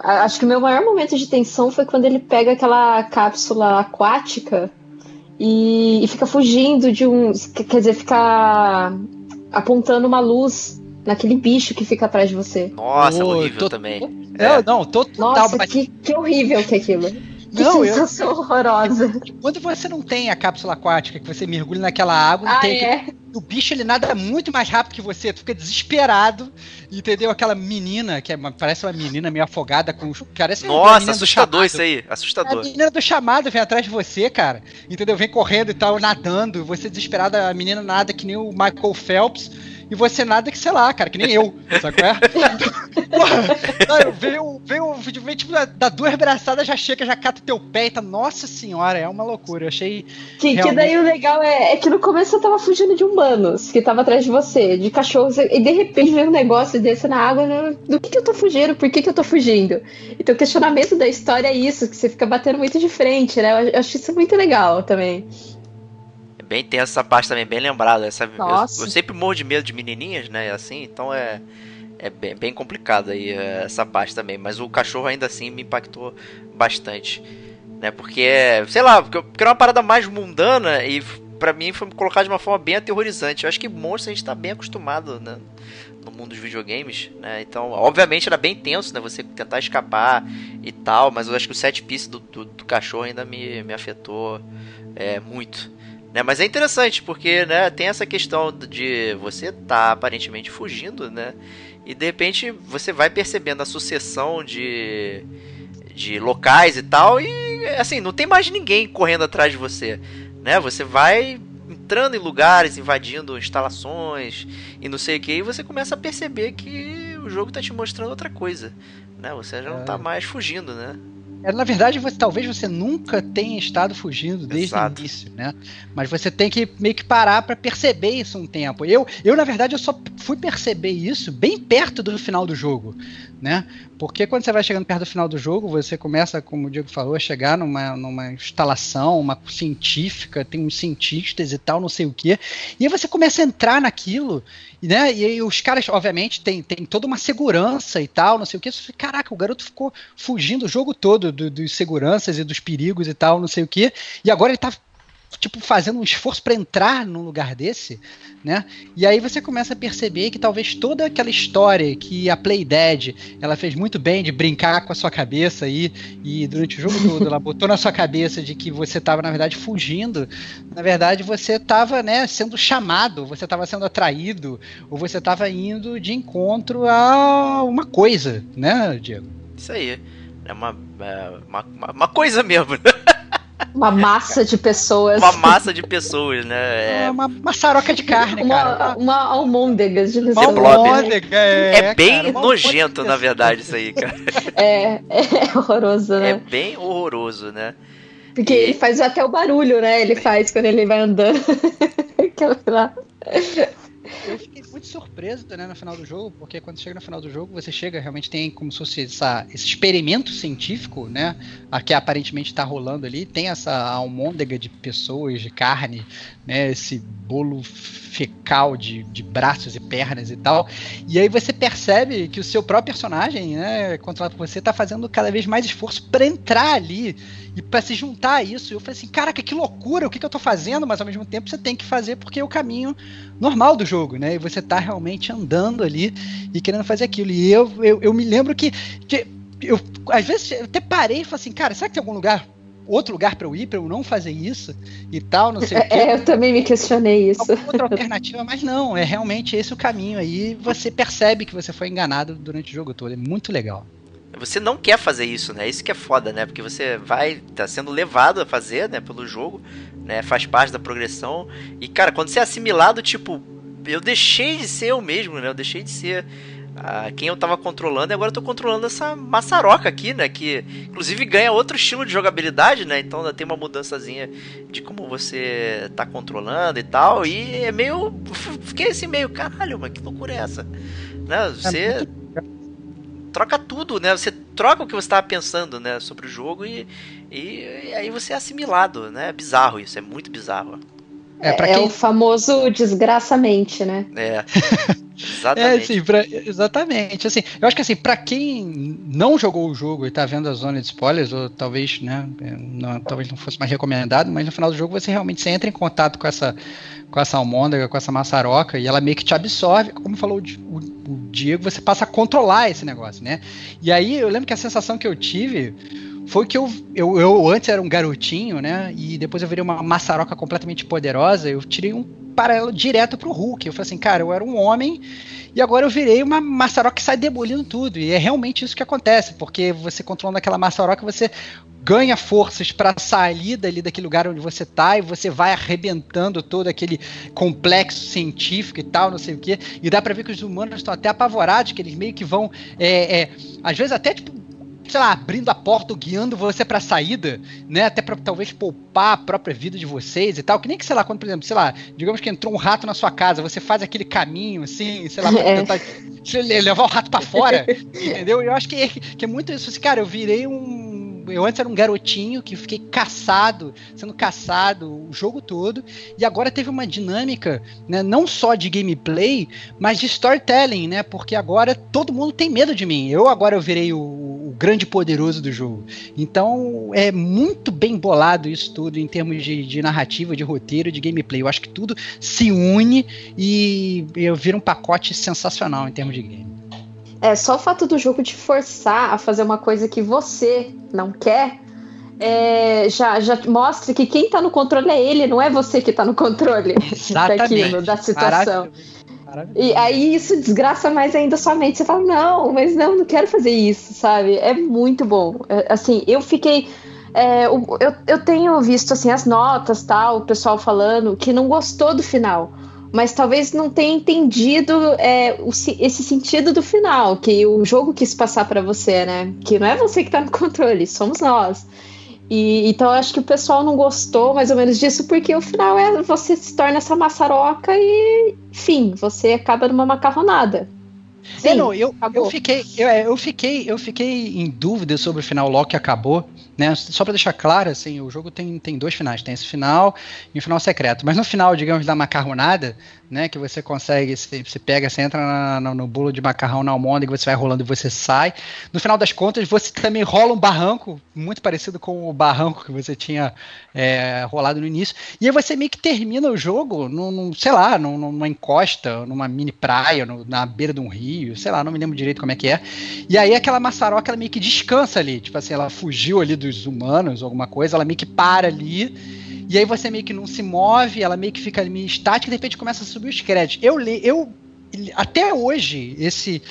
Acho que o meu maior momento de tensão foi quando ele pega aquela cápsula aquática e, e fica fugindo de um. Quer dizer, fica apontando uma luz naquele bicho que fica atrás de você. Nossa, oh, horrível tô... também. É, não, total. Nossa, mas... que, que horrível que é aquilo. Que não, sensação eu... horrorosa. Quando você não tem a cápsula aquática, que você mergulha naquela água, ah, tem é? aquele... o bicho ele nada muito mais rápido que você, tu fica desesperado, entendeu? Aquela menina, que é uma, parece uma menina meio afogada com os. Parece Nossa, assustador isso aí, assustador. A menina do chamado vem atrás de você, cara, entendeu? Vem correndo e tal, nadando, você desesperado, a menina nada que nem o Michael Phelps e você nada que, sei lá, cara, que nem eu, sabe qual é? [laughs] Porra, veio, veio, veio, tipo, dá duas braçadas, já chega, já cata teu pé e tá, nossa senhora, é uma loucura, eu achei... Que, realmente... que daí o legal é, é, que no começo eu tava fugindo de humanos, que tava atrás de você, de cachorros, e de repente vem um negócio desse na água, né? do que que eu tô fugindo, por que que eu tô fugindo? Então o questionamento da história é isso, que você fica batendo muito de frente, né, eu acho isso muito legal também bem tensa essa parte também, bem lembrado. Essa, eu, eu, sempre morro de medo de menininhas, né? Assim, então é. é bem, bem complicado aí é, essa parte também. Mas o cachorro ainda assim me impactou bastante. Né? Porque, sei lá, porque era uma parada mais mundana e para mim foi colocado de uma forma bem aterrorizante. Eu acho que monstros a gente tá bem acostumado né, no mundo dos videogames, né? Então, obviamente era bem tenso, né? Você tentar escapar e tal, mas eu acho que o set piece do, do, do cachorro ainda me, me afetou é, muito. Né? Mas é interessante, porque né, tem essa questão de você tá aparentemente fugindo, né? E de repente você vai percebendo a sucessão de, de locais e tal, e assim, não tem mais ninguém correndo atrás de você né? Você vai entrando em lugares, invadindo instalações e não sei o que, e você começa a perceber que o jogo está te mostrando outra coisa, né? Você já não está é. mais fugindo, né? É, na verdade, você, talvez você nunca tenha estado fugindo desde Exato. o início, né? Mas você tem que meio que parar para perceber isso um tempo. Eu, eu, na verdade, eu só fui perceber isso bem perto do final do jogo, né? Porque quando você vai chegando perto do final do jogo, você começa, como o Diego falou, a chegar numa, numa instalação, uma científica, tem uns cientistas e tal, não sei o quê. E aí você começa a entrar naquilo né? E aí os caras, obviamente, tem, tem toda uma segurança e tal, não sei o que. Caraca, o garoto ficou fugindo o jogo todo do, dos seguranças e dos perigos e tal, não sei o que. E agora ele tá tipo, fazendo um esforço para entrar num lugar desse, né? E aí você começa a perceber que talvez toda aquela história que a Play Dead ela fez muito bem de brincar com a sua cabeça aí e durante o jogo todo ela botou na sua cabeça de que você estava na verdade fugindo, na verdade você estava, né, sendo chamado, você estava sendo atraído ou você estava indo de encontro a uma coisa, né, Diego? Isso aí. É uma, é uma, uma coisa mesmo. Né? [laughs] Uma massa de pessoas. Uma massa de pessoas, né? É uma maçaroca de carne, uma, cara. Uma almôndega de. Uma almôndega, é, é bem cara, nojento, na verdade, isso aí, cara. É, é horroroso, né? É bem horroroso, né? Porque e... ele faz até o barulho, né? Ele faz quando ele vai andando. [laughs] Aquela lá. Eu fiquei muito surpreso né, no final do jogo, porque quando chega no final do jogo, você chega, realmente tem como se fosse essa, esse experimento científico, né? Que aparentemente está rolando ali. Tem essa almôndega de pessoas, de carne, né? Esse bolo fecal de, de braços e pernas e tal. E aí você percebe que o seu próprio personagem, né, controlado por você, está fazendo cada vez mais esforço para entrar ali e para se juntar a isso. Eu falei assim, caraca, que loucura, o que, que eu tô fazendo? Mas ao mesmo tempo você tem que fazer porque o caminho normal do jogo, né? E você tá realmente andando ali e querendo fazer aquilo. E eu, eu, eu me lembro que, que eu, às vezes, eu até parei e falei assim, cara, será que tem algum lugar outro lugar para eu ir, para eu não fazer isso e tal, não sei [laughs] é, o quê. É, eu também me questionei isso. Outra alternativa, mas não, é realmente esse o caminho aí. Você percebe que você foi enganado durante o jogo todo. É muito legal. Você não quer fazer isso, né? Isso que é foda, né? Porque você vai tá sendo levado a fazer, né, pelo jogo, né? Faz parte da progressão. E cara, quando você é assimilado, tipo, eu deixei de ser eu mesmo, né? Eu deixei de ser ah, quem eu tava controlando e agora eu tô controlando essa maçaroca aqui, né? Que inclusive ganha outro estilo de jogabilidade, né? Então tem uma mudançazinha de como você tá controlando e tal. E é meio. Fiquei assim meio, caralho, mas que loucura é essa? Né? Você. É troca tudo, né? Você troca o que você estava pensando, né, sobre o jogo e, e, e, aí você é assimilado, né? É bizarro isso, é muito bizarro. É, é, quem... é o famoso desgraçamente, né? [laughs] É. Exatamente. É, assim, pra, exatamente. Assim, eu acho que assim, para quem não jogou o jogo e tá vendo a zona de spoilers, ou talvez, né, não, talvez não fosse mais recomendado, mas no final do jogo você realmente você entra em contato com essa com essa almôndega, com essa maçaroca, e ela meio que te absorve, como falou o, o, o Diego, você passa a controlar esse negócio, né? E aí eu lembro que a sensação que eu tive foi que eu, eu, eu antes era um garotinho, né? E depois eu virei uma maçaroca completamente poderosa. Eu tirei um paralelo direto pro Hulk. Eu falei assim, cara, eu era um homem e agora eu virei uma maçaroca que sai demolindo tudo. E é realmente isso que acontece, porque você controlando aquela maçaroca, você ganha forças para sair dali daquele lugar onde você tá e você vai arrebentando todo aquele complexo científico e tal, não sei o que. E dá para ver que os humanos estão até apavorados, que eles meio que vão, é, é, às vezes até tipo sei lá, abrindo a porta, guiando você pra saída, né? Até pra talvez poupar a própria vida de vocês e tal. Que nem que, sei lá, quando, por exemplo, sei lá, digamos que entrou um rato na sua casa, você faz aquele caminho, assim, sei lá, pra é. tentar levar o rato para fora, [laughs] entendeu? Eu acho que, que é muito isso. Assim, cara, eu virei um eu antes era um garotinho que fiquei caçado, sendo caçado o jogo todo, e agora teve uma dinâmica, né, não só de gameplay, mas de storytelling, né? Porque agora todo mundo tem medo de mim. Eu agora eu virei o, o grande poderoso do jogo. Então é muito bem bolado isso tudo em termos de, de narrativa, de roteiro, de gameplay. Eu acho que tudo se une e eu viro um pacote sensacional em termos de game. É, só o fato do jogo te forçar a fazer uma coisa que você não quer é, já, já mostra que quem tá no controle é ele, não é você que tá no controle [laughs] daquilo, da situação. E aí isso desgraça mais ainda sua mente. Você fala, não, mas não, não quero fazer isso, sabe? É muito bom. É, assim, eu fiquei. É, eu, eu tenho visto assim as notas, tal, o pessoal falando que não gostou do final mas talvez não tenha entendido é, o, esse sentido do final, que o jogo quis passar para você, né? Que não é você que tá no [laughs] controle, somos nós. E, então eu acho que o pessoal não gostou mais ou menos disso, porque o final é você se torna essa maçaroca e, enfim, você acaba numa macarronada. Sim, não, eu, eu, fiquei, eu, é, eu, fiquei, eu fiquei em dúvida sobre o final logo que acabou. Né? Só para deixar claro, assim, o jogo tem, tem dois finais, tem esse final e o final secreto. Mas no final, digamos, da macarronada, né, que você consegue, você, você pega, você entra na, no, no bolo de macarrão na almôndega, você vai rolando e você sai. No final das contas, você também rola um barranco, muito parecido com o barranco que você tinha é, rolado no início. E aí você meio que termina o jogo, num, num sei lá, num, numa encosta, numa mini praia, no, na beira de um rio, sei lá, não me lembro direito como é que é. E aí aquela maçaroca, ela meio que descansa ali, tipo assim, ela fugiu ali do dos humanos, alguma coisa, ela meio que para ali. E aí você meio que não se move, ela meio que fica meio estática e de repente começa a subir os créditos. Eu li, eu até hoje esse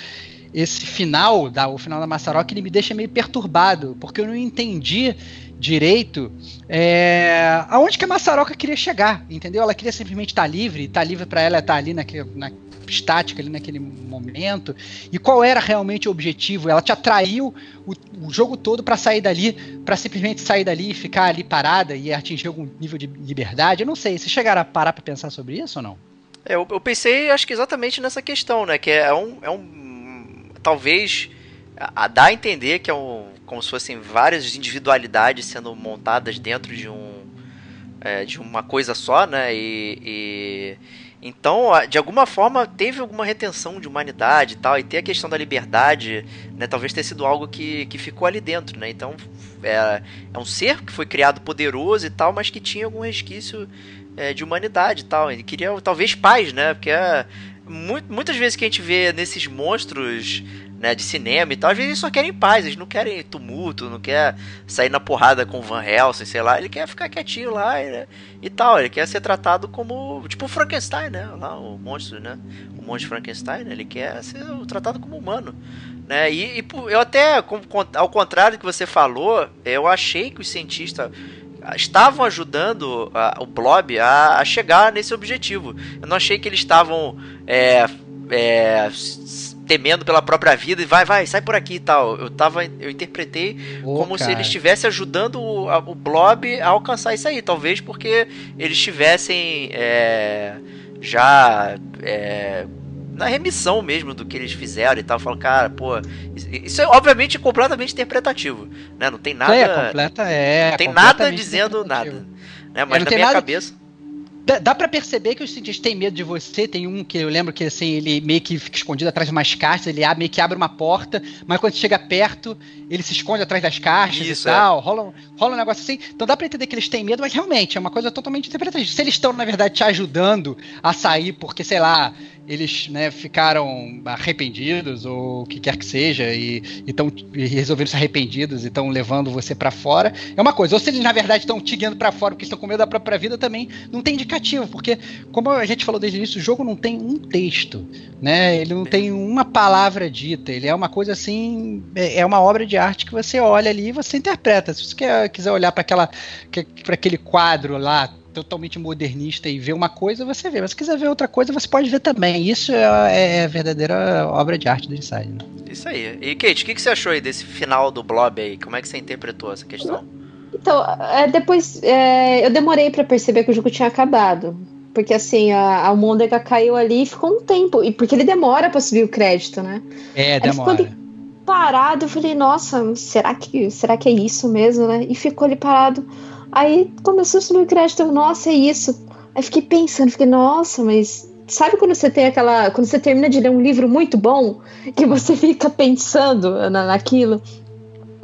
esse final, da, o final da Massarok, ele me deixa meio perturbado, porque eu não entendi direito é, aonde que a Massaroca queria chegar, entendeu? Ela queria simplesmente estar livre, estar livre para ela estar ali naquele, na, estática ali naquele momento e qual era realmente o objetivo. Ela te atraiu o, o jogo todo para sair dali, para simplesmente sair dali e ficar ali parada e atingir algum nível de liberdade. Eu não sei, vocês chegaram a parar para pensar sobre isso ou não? É, eu, eu, pensei, acho que exatamente nessa questão, né? Que é um, é um talvez a, a a entender que é um como se fossem várias individualidades sendo montadas dentro de um é, de uma coisa só, né? E, e, então, de alguma forma, teve alguma retenção de humanidade e tal, e ter a questão da liberdade, né? Talvez tenha sido algo que, que ficou ali dentro, né? Então, é, é um ser que foi criado poderoso e tal, mas que tinha algum resquício é, de humanidade e tal. Ele queria, talvez, paz, né? Porque é, muitas vezes que a gente vê nesses monstros né, de cinema e tal, às vezes eles só querem paz, eles não querem tumulto, não quer sair na porrada com o Van Helsing, sei lá, ele quer ficar quietinho lá e, né, e tal, ele quer ser tratado como, tipo o Frankenstein, né, lá o monstro, né, o monstro Frankenstein, né, ele quer ser tratado como humano, né, e, e eu até, ao contrário do que você falou, eu achei que os cientistas estavam ajudando a, o Blob a, a, chegar nesse objetivo. Eu não achei que eles estavam é, é, temendo pela própria vida e vai, vai, sai por aqui e tal. Eu tava, eu interpretei oh, como cara. se ele estivesse ajudando o, a, o Blob a alcançar isso aí, talvez porque eles estivessem é, já é, na remissão mesmo do que eles fizeram e tal. Eu falo, cara, pô, isso é obviamente completamente interpretativo, né? Não tem nada, é, completa, é, não tem nada dizendo nada, né? Mas é, na minha nada... cabeça dá, dá para perceber que os cientistas têm medo de você. Tem um que eu lembro que assim, ele meio que fica escondido atrás de umas caixas, ele meio que abre uma porta, mas quando chega perto, ele se esconde atrás das caixas Isso, e tal. É. Rola, rola um negócio assim. Então dá pra entender que eles têm medo, mas realmente é uma coisa totalmente interpretativa. Se eles estão, na verdade, te ajudando a sair porque, sei lá, eles né, ficaram arrependidos ou o que quer que seja e, então, e resolveram se arrependidos e estão levando você para fora. É uma coisa. Ou se eles na verdade estão te guiando para fora porque estão com medo da própria vida também não tem indicativo porque como a gente falou desde o início o jogo não tem um texto né? Ele não tem uma palavra dita. Ele é uma coisa assim é, é uma obra de arte que você olha ali e você interpreta. Se você quer, quiser olhar para aquela para aquele quadro lá totalmente modernista e ver uma coisa, você vê. Mas se quiser ver outra coisa, você pode ver também. Isso é, é a verdadeira obra de arte do Inside. Né? Isso aí. E Kate, o que, que você achou aí desse final do Blob aí? Como é que você interpretou essa questão? Então, é, depois é, eu demorei para perceber que o jogo tinha acabado. Porque assim, a Almôndega caiu ali e ficou um tempo. E porque ele demora pra subir o crédito, né? É, demora. Parado, eu falei, nossa, será que, será que é isso mesmo, né? E ficou ali parado. Aí começou a subir o crédito, eu, nossa, é isso. Aí fiquei pensando, fiquei, nossa, mas sabe quando você tem aquela. Quando você termina de ler um livro muito bom, que você [laughs] fica pensando na, naquilo?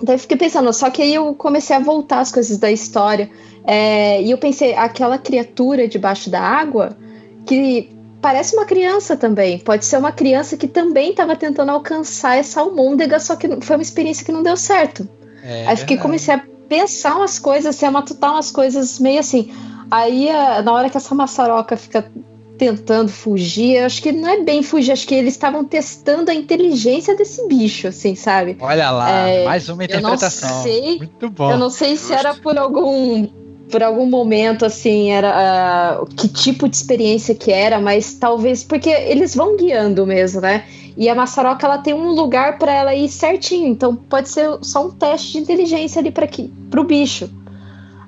Daí eu fiquei pensando, só que aí eu comecei a voltar as coisas da história. É, e eu pensei, aquela criatura debaixo da água, que parece uma criança também. Pode ser uma criança que também estava tentando alcançar essa almôndega, só que foi uma experiência que não deu certo. É, aí fiquei, comecei a pensar umas coisas, assim, a matutar umas coisas meio assim. Aí, na hora que essa maçaroca fica tentando fugir, eu acho que não é bem fugir, acho que eles estavam testando a inteligência desse bicho, assim, sabe? Olha lá, é, mais uma interpretação. Eu não sei, Muito bom. Eu não sei se era por algum por algum momento, assim, era uh, que tipo de experiência que era, mas talvez porque eles vão guiando mesmo, né? E a maçaroca ela tem um lugar para ela ir certinho, então pode ser só um teste de inteligência ali para o bicho.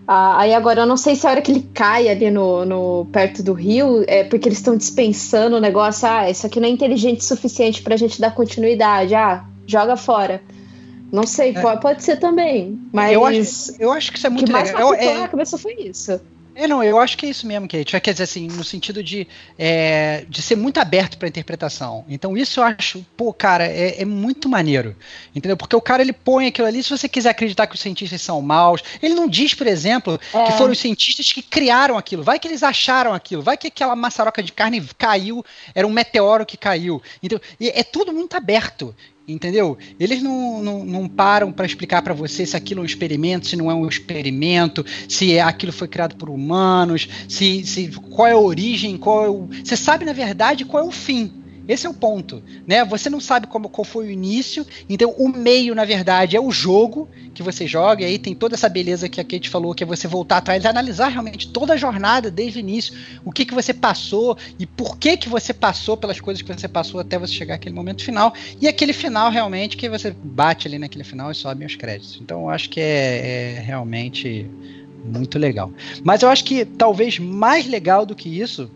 Ah, aí agora eu não sei se a hora que ele cai ali no, no perto do rio é porque eles estão dispensando o negócio. Ah, isso aqui não é inteligente o suficiente para a gente dar continuidade. Ah, joga fora. Não sei, é. pode, pode ser também. Mas eu acho, eu acho que isso é muito que legal. mais. Eu, é... na cabeça foi isso. É, não, eu acho que é isso mesmo, Kate. Quer dizer, assim, no sentido de, é, de ser muito aberto para interpretação. Então, isso eu acho, pô, cara, é, é, muito maneiro. Entendeu? Porque o cara ele põe aquilo ali, se você quiser acreditar que os cientistas são maus, ele não diz, por exemplo, é. que foram os cientistas que criaram aquilo. Vai que eles acharam aquilo, vai que aquela maçaroca de carne caiu, era um meteoro que caiu. Então, é tudo muito aberto. Entendeu? Eles não, não, não param para explicar para você se aquilo é um experimento, se não é um experimento, se é, aquilo foi criado por humanos, se, se qual é a origem, qual é o. Você sabe, na verdade, qual é o fim. Esse é o ponto, né? Você não sabe como, qual foi o início, então o meio, na verdade, é o jogo que você joga, e aí tem toda essa beleza que a Kate falou, que é você voltar atrás analisar realmente toda a jornada desde o início, o que, que você passou e por que que você passou pelas coisas que você passou até você chegar àquele momento final, e aquele final realmente que você bate ali naquele final e sobe os créditos. Então eu acho que é, é realmente muito legal. Mas eu acho que talvez mais legal do que isso,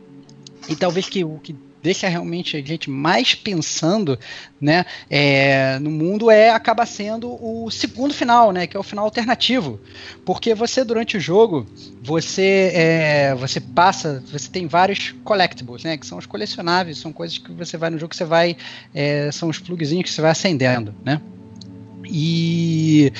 e talvez que o que deixa realmente a gente mais pensando né, é, no mundo é acaba sendo o segundo final, né, que é o final alternativo, porque você durante o jogo você é, você passa, você tem vários collectibles, né, que são os colecionáveis, são coisas que você vai no jogo você vai, é, são os plugzinhos que você vai acendendo, né. E,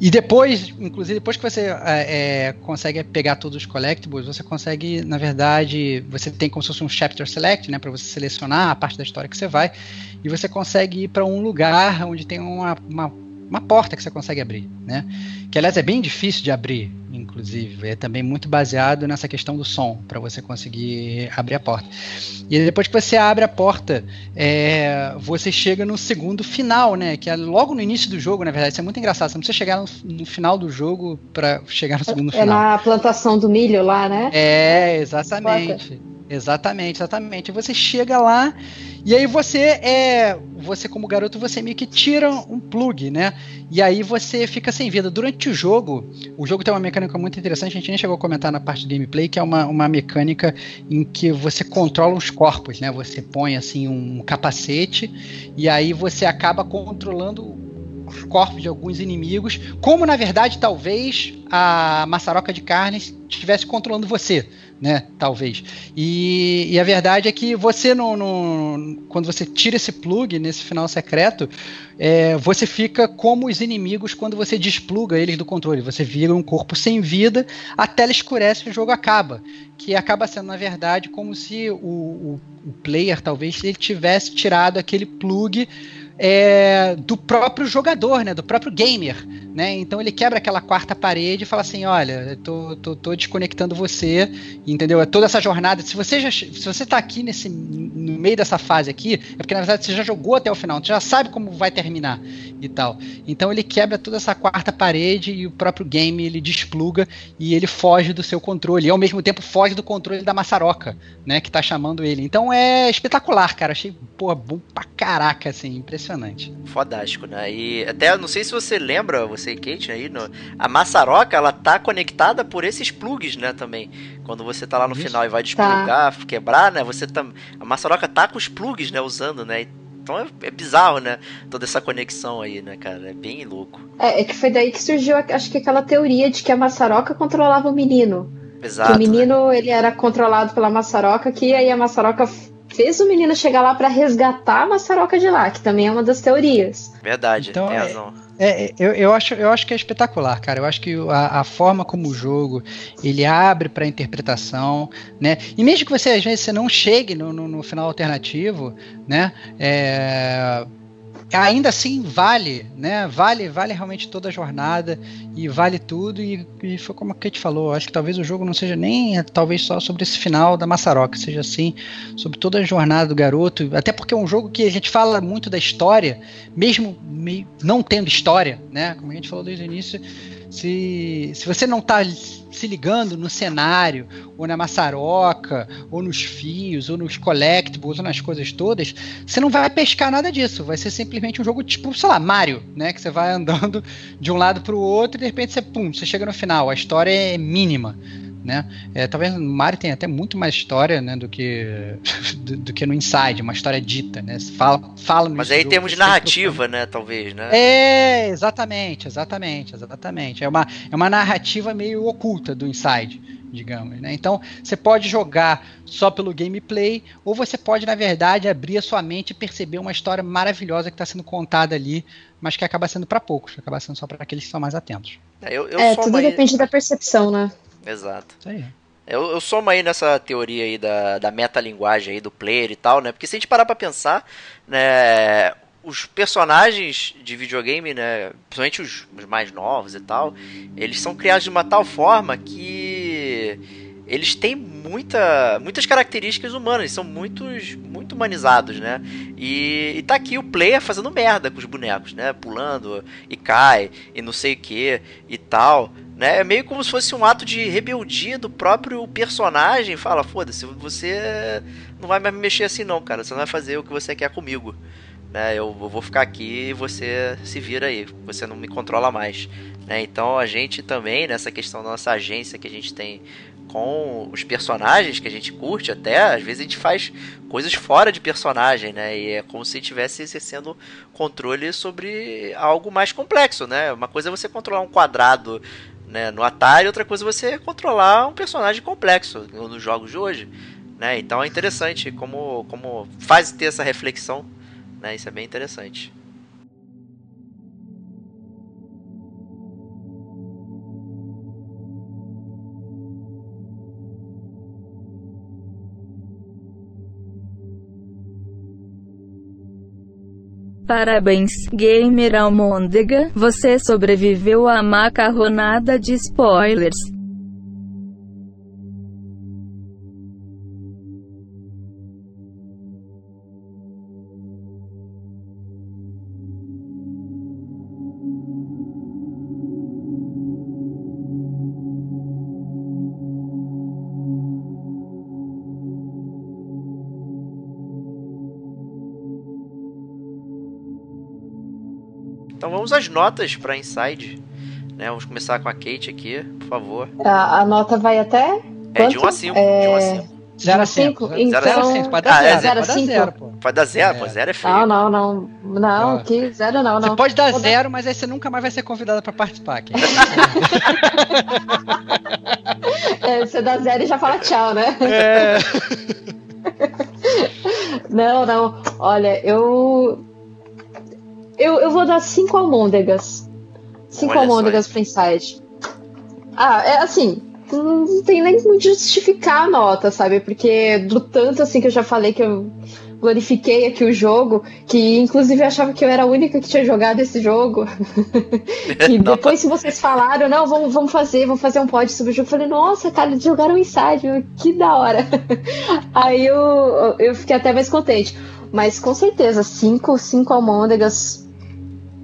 e depois, inclusive, depois que você é, é, consegue pegar todos os collectibles, você consegue, na verdade, você tem como se fosse um chapter select, né, para você selecionar a parte da história que você vai, e você consegue ir para um lugar onde tem uma, uma uma porta que você consegue abrir, né? Que aliás é bem difícil de abrir, inclusive, é também muito baseado nessa questão do som para você conseguir abrir a porta. E depois que você abre a porta, é, você chega no segundo final, né? Que é logo no início do jogo, na verdade. Isso é muito engraçado. Você não precisa chegar no, no final do jogo para chegar no segundo é final. É na plantação do milho lá, né? É, exatamente. Exatamente, exatamente. Você chega lá e aí você é, você como garoto você meio que tira um plug, né? E aí você fica sem vida durante o jogo. O jogo tem uma mecânica muito interessante. A gente nem chegou a comentar na parte de gameplay que é uma, uma mecânica em que você controla os corpos, né? Você põe assim um capacete e aí você acaba controlando os corpos de alguns inimigos, como na verdade talvez a maçaroca de carne estivesse controlando você né? Talvez. E, e, a verdade é que você não, não, quando você tira esse plug nesse final secreto, é, você fica como os inimigos quando você despluga eles do controle. Você vira um corpo sem vida, a tela escurece e o jogo acaba. Que acaba sendo, na verdade, como se o, o, o player talvez ele tivesse tirado aquele plug é, do próprio jogador, né, do próprio gamer. Né? Então ele quebra aquela quarta parede e fala assim: olha, tô, tô, tô desconectando você, entendeu? É toda essa jornada. Se você já, se você tá aqui nesse, no meio dessa fase aqui, é porque na verdade você já jogou até o final, você já sabe como vai terminar e tal. Então ele quebra toda essa quarta parede e o próprio game ele despluga e ele foge do seu controle. E ao mesmo tempo foge do controle da maçaroca, né? Que tá chamando ele. Então é espetacular, cara. Achei, porra, bom pra caraca, assim, impressionante impressionante. Fodástico, né? E até, não sei se você lembra, você e Kate, aí, no, a maçaroca, ela tá conectada por esses plugs, né, também. Quando você tá lá no Isso. final e vai desplugar, tá. quebrar, né, você tá, a maçaroca tá com os plugs, né, usando, né, Então é, é, bizarro, né? Toda essa conexão aí, né, cara? É bem louco. É, é que foi daí que surgiu, acho que aquela teoria de que a maçaroca controlava o menino. Exato. Que o menino, né? ele era controlado pela maçaroca, que aí a maçaroca fez o menino chegar lá para resgatar a maçaroca de lá, que também é uma das teorias. Verdade, então, tem é, razão. É, eu, eu, acho, eu acho que é espetacular, cara. Eu acho que a, a forma como o jogo ele abre para interpretação, né? E mesmo que você às vezes você não chegue no, no, no final alternativo, né? É, ainda assim vale, né? Vale, vale realmente toda a jornada e vale tudo. E, e foi como a Kate falou, acho que talvez o jogo não seja nem talvez só sobre esse final da Maçaroca, seja assim sobre toda a jornada do garoto. Até porque é um jogo que a gente fala muito da história, mesmo não tendo história, né? Como a gente falou desde o início se, se você não está se ligando no cenário, ou na maçaroca, ou nos fios, ou nos collectibles, ou nas coisas todas, você não vai pescar nada disso. Vai ser simplesmente um jogo tipo, sei lá, Mario, né? Que você vai andando de um lado para o outro e de repente você, pum, você chega no final. A história é mínima né? É, talvez no Mario tenha até muito mais história, né, do que [laughs] do, do, que no Inside, uma história dita, né? Fala, fala Mas aí temos de narrativa, né, talvez, né? É, exatamente, exatamente, exatamente. É uma, é uma narrativa meio oculta do Inside, digamos, né? Então, você pode jogar só pelo gameplay ou você pode, na verdade, abrir a sua mente e perceber uma história maravilhosa que está sendo contada ali, mas que acaba sendo para poucos, acaba sendo só para aqueles que são mais atentos. É, eu, eu é tudo depende da percepção, né? Exato. Isso aí. Eu, eu somo aí nessa teoria aí da, da metalinguagem aí do player e tal, né? Porque se a gente parar pra pensar, né? Os personagens de videogame, né? Principalmente os, os mais novos e tal, eles são criados de uma tal forma que eles têm muita, muitas características humanas, são muitos, muito humanizados, né? E, e tá aqui o player fazendo merda com os bonecos, né? Pulando e cai e não sei o que e tal. Né? É meio como se fosse um ato de rebeldia do próprio personagem. Fala, foda-se, você não vai mais me mexer assim não, cara. Você não vai fazer o que você quer comigo. Né? Eu, vou ficar aqui e você se vira aí. Você não me controla mais. Né? Então a gente também, nessa questão da nossa agência que a gente tem com os personagens que a gente curte até, às vezes a gente faz coisas fora de personagem, né? E é como se estivesse exercendo controle sobre algo mais complexo, né? Uma coisa é você controlar um quadrado né, no Atari, outra coisa é você controlar um personagem complexo nos jogos de hoje. Né? Então é interessante como, como faz ter essa reflexão. Né? Isso é bem interessante. Parabéns, Gamer Almôndega, você sobreviveu à macarronada de spoilers. Vamos às notas para Inside. Né? Vamos começar com a Kate aqui, por favor. A, a nota vai até. É de 1 a 5. É... De 1 a 5. 0 a 5. Então... 0 a 5. Pode dar 0. 0 a 5. Pode dar 0, pô. 0 é feio. Não, não, não. Não, que 0 não, não. Você pode dar 0, mas aí você nunca mais vai ser convidado pra participar aqui. [laughs] é, você dá 0 e já fala tchau, né? É. [laughs] não, não. Olha, eu eu, eu vou dar cinco almôndegas. Cinco Olha almôndegas pro Inside. Ah, é assim, não tem nem como justificar a nota, sabe? Porque do tanto assim que eu já falei que eu glorifiquei aqui o jogo, que inclusive eu achava que eu era a única que tinha jogado esse jogo. [laughs] e depois que vocês falaram, não, vamos, vamos fazer, vamos fazer um pod sobre o jogo, eu falei, nossa, cara, eles jogaram Inside, que da hora. [laughs] Aí eu, eu fiquei até mais contente. Mas com certeza, cinco, cinco almôndegas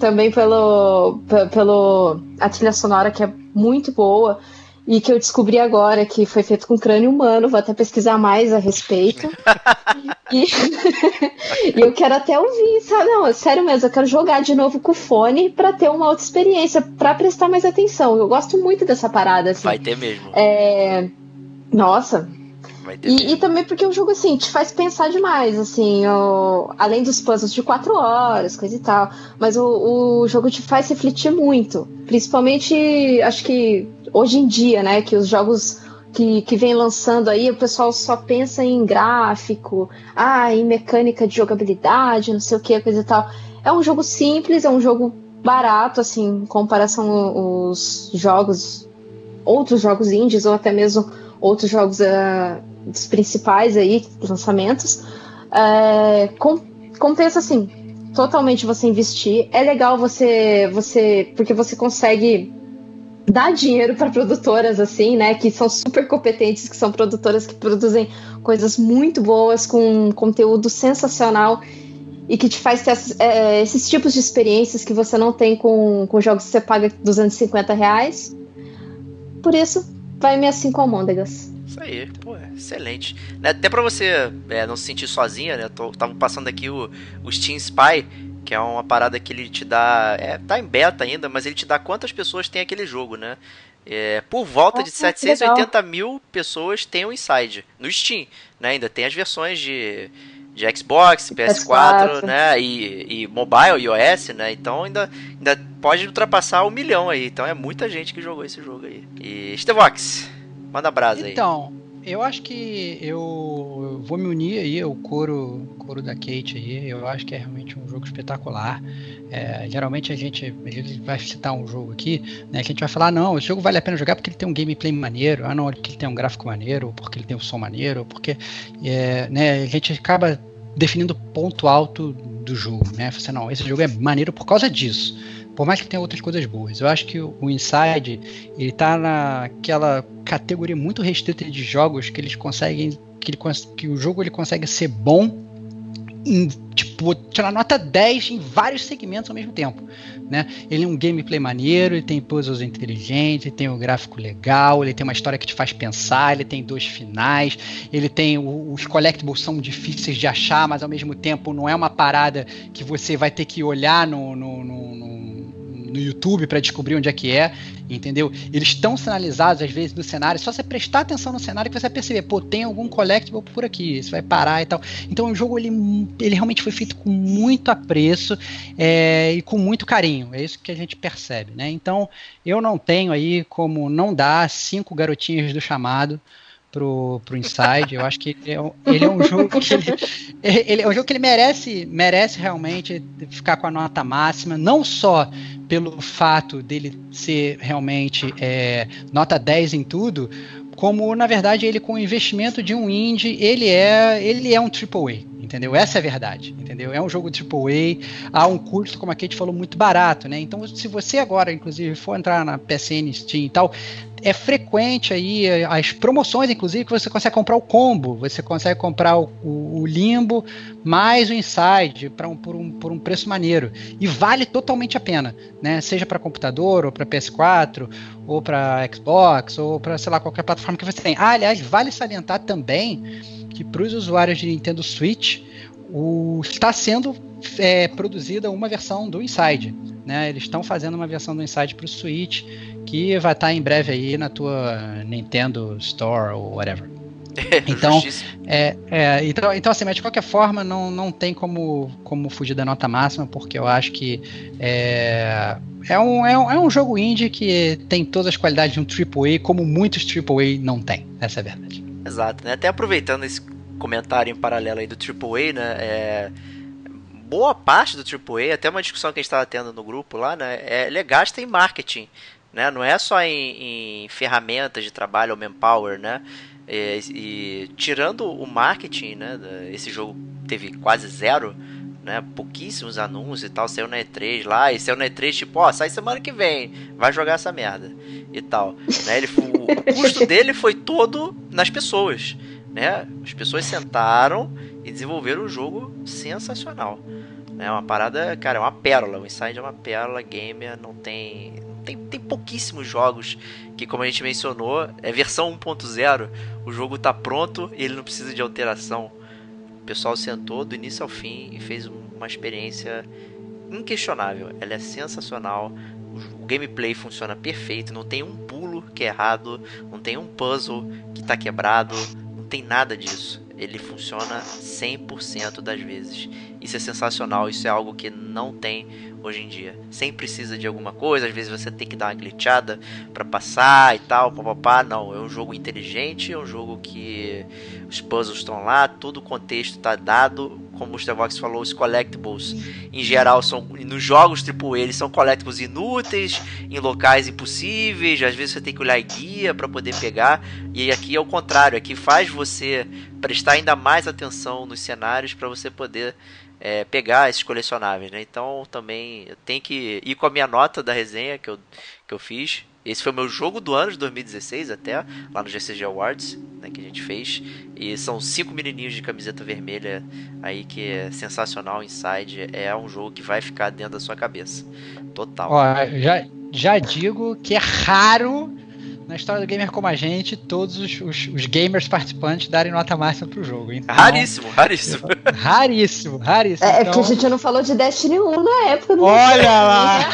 também pelo, pelo a trilha sonora que é muito boa e que eu descobri agora que foi feito com crânio humano, vou até pesquisar mais a respeito. [laughs] e, [laughs] e, eu quero até ouvir, sabe? Não, é sério mesmo, eu quero jogar de novo com o fone para ter uma outra experiência, para prestar mais atenção. Eu gosto muito dessa parada. Assim. Vai ter mesmo. É... Nossa. E, e, também porque o jogo, assim, te faz pensar demais, assim, o, além dos puzzles de quatro horas, coisa e tal. Mas o, o jogo te faz refletir muito. Principalmente, acho que hoje em dia, né, que os jogos que, que vem lançando aí, o pessoal só pensa em gráfico, ah, em mecânica de jogabilidade, não sei o que, coisa e tal. É um jogo simples, é um jogo barato, assim, em comparação aos jogos, outros jogos indies, ou até mesmo outros jogos uh, dos principais aí, lançamentos. É, com, compensa, assim, totalmente você investir. É legal você, você porque você consegue dar dinheiro para produtoras assim, né, que são super competentes, que são produtoras que produzem coisas muito boas com conteúdo sensacional e que te faz ter é, esses tipos de experiências que você não tem com, com jogos que você paga 250 reais. Por isso, vai me assim com Almôndegas. Isso aí, pô, excelente. Né, até para você é, não se sentir sozinha, né? Tô, tava passando aqui o, o Steam Spy, que é uma parada que ele te dá. É, tá em beta ainda, mas ele te dá quantas pessoas tem aquele jogo, né? É, por volta de 780 mil pessoas tem o Inside no Steam, né? Ainda tem as versões de, de Xbox, PS4, PS4. né? E, e mobile, iOS, né? Então ainda, ainda pode ultrapassar um milhão aí. Então é muita gente que jogou esse jogo aí. E Stevox, manda brasa aí. Então, eu acho que eu vou me unir aí ao coro, coro da Kate aí. Eu acho que é realmente um jogo espetacular. É, geralmente a gente, a gente vai citar um jogo aqui, né? Que a gente vai falar, não, esse jogo vale a pena jogar porque ele tem um gameplay maneiro, ah não, porque ele tem um gráfico maneiro, porque ele tem um som maneiro, porque é, né, a gente acaba definindo ponto alto do jogo, né? Você não, esse jogo é maneiro por causa disso por mais que tenha outras coisas boas. Eu acho que o Inside ele tá naquela categoria muito restrita de jogos que eles conseguem que, ele, que o jogo ele consegue ser bom em, tipo, tirar nota 10 em vários segmentos ao mesmo tempo. Né? Ele é um gameplay maneiro, ele tem puzzles inteligentes, ele tem um gráfico legal, ele tem uma história que te faz pensar, ele tem dois finais, ele tem os collectibles são difíceis de achar, mas ao mesmo tempo não é uma parada que você vai ter que olhar no, no, no, no no YouTube para descobrir onde é que é, entendeu? Eles estão sinalizados às vezes no cenário, só você prestar atenção no cenário que você vai perceber, pô, tem algum collectible por aqui, você vai parar e tal. Então o jogo ele, ele realmente foi feito com muito apreço é, e com muito carinho, é isso que a gente percebe, né? Então eu não tenho aí como não dar cinco garotinhas do chamado pro, pro Inside. Eu acho que ele é um, ele é um jogo que ele, ele, é um jogo que ele merece, merece realmente ficar com a nota máxima, não só pelo fato dele ser realmente é, nota 10 em tudo, como na verdade ele com o investimento de um indie, ele é, ele é um AAA entendeu? Essa é a verdade, entendeu? É um jogo AAA, há um custo, como a Kate falou, muito barato, né? Então, se você agora, inclusive, for entrar na PSN, Steam e tal, é frequente aí as promoções, inclusive, que você consegue comprar o combo, você consegue comprar o, o, o Limbo mais o Inside um, por, um, por um preço maneiro. E vale totalmente a pena, né? Seja para computador, ou para PS4, ou para Xbox, ou para, sei lá, qualquer plataforma que você tem. Ah, aliás, vale salientar também que para os usuários de Nintendo Switch o, está sendo é, produzida uma versão do Inside. Né? Eles estão fazendo uma versão do Inside para o Switch que vai estar tá em breve aí na tua Nintendo Store ou whatever. [laughs] então, é, é, então, então assim, mas de qualquer forma não, não tem como, como fugir da nota máxima, porque eu acho que é, é, um, é, um, é um jogo indie que tem todas as qualidades de um AAA, como muitos AAA não tem. Essa é a verdade. Exato, né? Até aproveitando esse comentário em paralelo aí do AAA, né? É, boa parte do AAA, até uma discussão que a gente estava tendo no grupo lá, né? É, ele gasta em marketing, né? Não é só em, em ferramentas de trabalho ou manpower, né? E, e, tirando o marketing, né? Esse jogo teve quase zero, né? Pouquíssimos anúncios e tal, saiu na E3 lá, e saiu na E3 tipo, ó, sai semana que vem, vai jogar essa merda e tal. Né? Ele, o, o custo dele foi todo nas pessoas, né? As pessoas sentaram e desenvolveram um jogo sensacional. É uma parada, cara, é uma pérola. O Inside é uma pérola gamer, não tem. Tem, tem pouquíssimos jogos que, como a gente mencionou, é versão 1.0. O jogo tá pronto e ele não precisa de alteração. O pessoal sentou do início ao fim e fez uma experiência inquestionável. Ela é sensacional. O gameplay funciona perfeito, não tem um pulo que é errado, não tem um puzzle que tá quebrado, tem nada disso. Ele funciona 100% das vezes. Isso é sensacional, isso é algo que não tem hoje em dia. Sempre precisa de alguma coisa, às vezes você tem que dar uma glitchada para passar e tal, papapá. Não, é um jogo inteligente, é um jogo que os puzzles estão lá, todo o contexto está dado. Como o Stevox falou, os collectibles em geral são nos jogos tipo eles são collectibles inúteis, em locais impossíveis, às vezes você tem que olhar guia para poder pegar. E aqui é o contrário, aqui faz você prestar ainda mais atenção nos cenários para você poder é, pegar esses colecionáveis, né? Então também tem que ir com a minha nota da resenha que eu, que eu fiz. Esse foi o meu jogo do ano de 2016 até, lá no GCG Awards, né, que a gente fez. E são cinco menininhos de camiseta vermelha aí que é sensacional. Inside é um jogo que vai ficar dentro da sua cabeça. Total. Ó, já, já digo que é raro na história do gamer como a gente, todos os, os, os gamers participantes darem nota máxima pro jogo. Então, raríssimo, raríssimo. [laughs] Raríssimo, raríssimo. É, então... é porque a gente não falou de Destiny 1 na época. Olha lá! [laughs]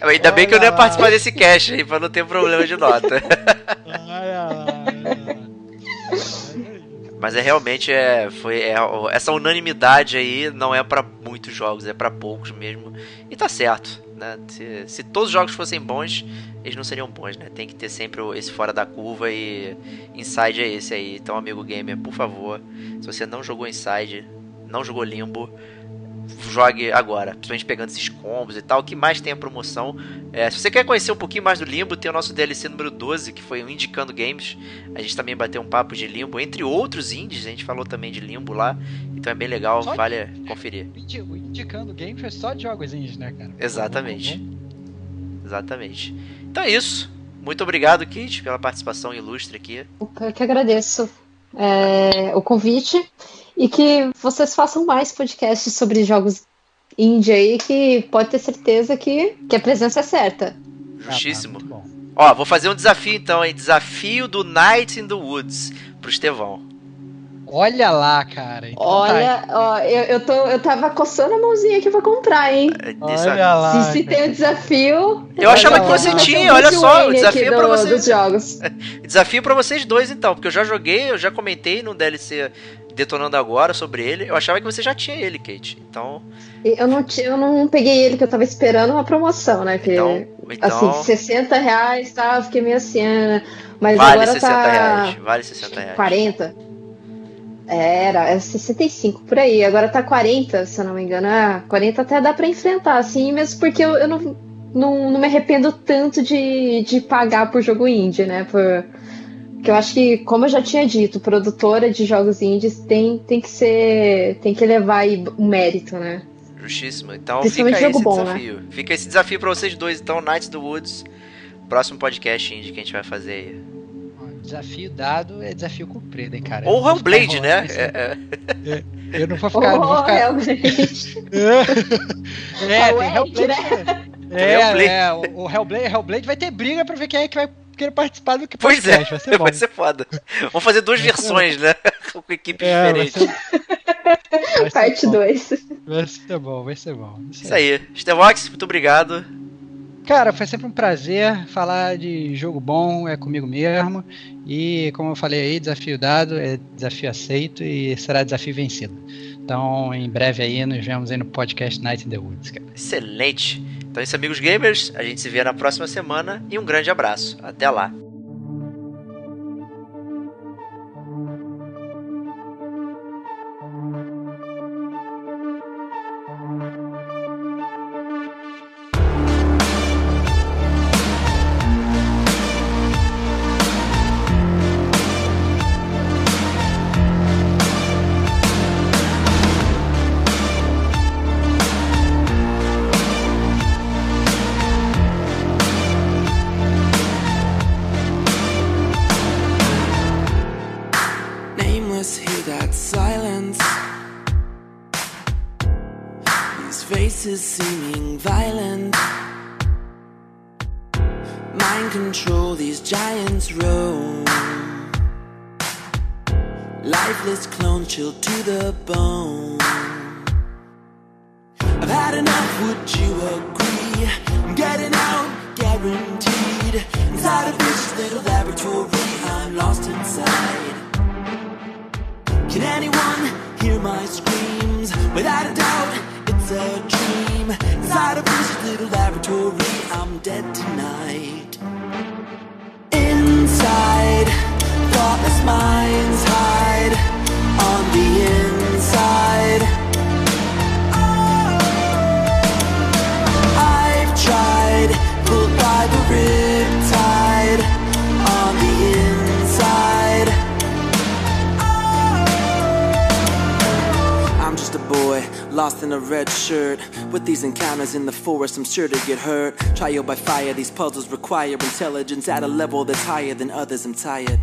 Ainda Olha bem que eu não ia participar desse cast aí, pra não ter problema de nota. Olha lá. Mas é realmente é, foi é, essa unanimidade aí não é para muitos jogos, é para poucos mesmo. E tá certo. Né? Se, se, todos os jogos fossem bons, eles não seriam bons, né? Tem que ter sempre esse fora da curva e Inside é esse aí. Então, amigo gamer, por favor, se você não jogou Inside, não jogou Limbo, jogue agora, principalmente pegando esses combos e tal. O que mais tem a promoção? É, se você quer conhecer um pouquinho mais do Limbo, tem o nosso DLC número 12, que foi o Indicando Games. A gente também bateu um papo de Limbo, entre outros indies, a gente falou também de Limbo lá. Então é bem legal, só vale de... conferir. O Indicando Games é só de jogos indies, né, cara? Exatamente. Exatamente. Então é isso. Muito obrigado, Kit, pela participação ilustre aqui. Eu que agradeço é, o convite e que vocês façam mais podcasts sobre jogos indie aí, que pode ter certeza que, que a presença é certa. Justíssimo. Ah, Ó, vou fazer um desafio então, hein? Desafio do Night in the Woods pro Estevão. Olha lá, cara. Então Olha, tá ó, eu, eu, tô, eu tava coçando a mãozinha aqui pra comprar, hein? É, olha lá. Se, se tem o um desafio. Eu achava que você tinha, olha só. O desafio do, pra vocês. Dos jogos. [laughs] desafio pra vocês dois, então, porque eu já joguei, eu já comentei no DLC detonando agora sobre ele. Eu achava que você já tinha ele, Kate. Então. Eu não, eu não peguei ele, que eu tava esperando uma promoção, né? Que, então, então... Assim, 60 reais, tá? Fiquei meio assim. Ah, mas vale agora 60 tá. Reais, vale 60 reais. 40. Era, é 65 por aí. Agora tá 40, se eu não me engano. Ah, 40 até dá pra enfrentar, assim, mesmo porque eu, eu não, não, não me arrependo tanto de, de pagar por jogo indie, né? Por que eu acho que, como eu já tinha dito, produtora de jogos indies tem, tem que ser. tem que levar aí o mérito, né? Justíssimo. Então fica esse bom, né? desafio. Né? Fica esse desafio pra vocês dois, então, Knights do Woods. Próximo podcast indie que a gente vai fazer aí. Desafio dado é desafio cumprido, hein, cara. Ou Hellblade, né? É, é. é, eu não vou ficar. Ou não vou ficar... Hellblade. [laughs] é, tem Hellblade. Né? É, é, o, o Hellblade, Hellblade vai ter briga pra ver quem é que vai querer participar do que Pois é, vai ser, bom. vai ser foda. Vamos fazer duas versões, né? [laughs] Com equipes é, diferentes. Ser... Parte 2. Vai ser bom, vai ser bom. Isso, Isso aí. Stevox, muito obrigado. Cara, foi sempre um prazer falar de jogo bom, é comigo mesmo. E como eu falei aí, desafio dado, é desafio aceito e será desafio vencido. Então, em breve aí, nos vemos aí no podcast Night in the Woods, cara. Excelente! Então é isso, amigos gamers. A gente se vê na próxima semana e um grande abraço. Até lá! Sure to get hurt. Trial by fire, these puzzles require intelligence at a level that's higher than others. I'm tired.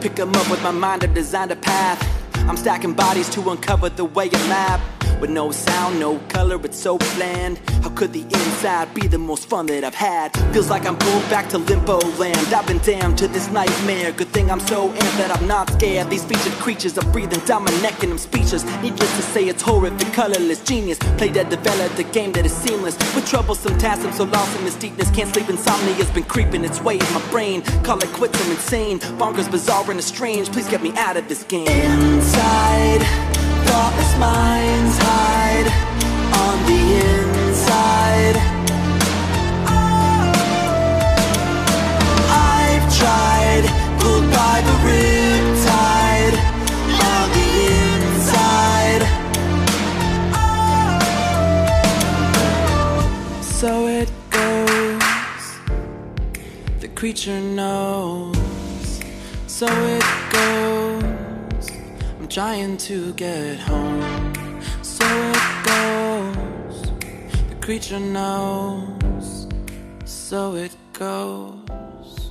Pick 'em up with my mind, I've designed a path. I'm stacking bodies to uncover the way a map. With no sound, no color, it's so bland. How could the inside be the most fun that I've had? Feels like I'm pulled back to limbo land. I've been damned to this nightmare. Good thing I'm so amped that I'm not scared. These featured creatures are breathing down my neck and I'm speechless. Needless to say, it's horrific, colorless genius. Play dead, developed a game that is seamless. With troublesome tasks, I'm so lost in this deepness. Can't sleep, insomnia's been creeping its way in my brain. Call it quits, I'm insane. Bonkers, bizarre, and strange. Please get me out of this game. Inside, thoughtless minds creature knows. So it goes. I'm trying to get home. So it goes. The creature knows. So it goes.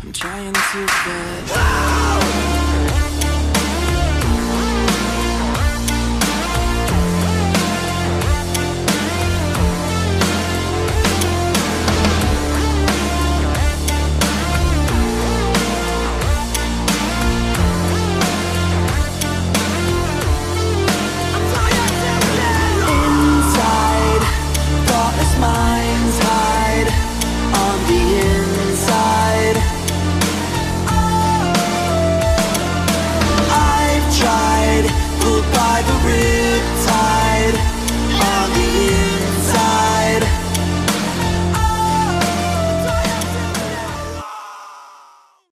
I'm trying to get.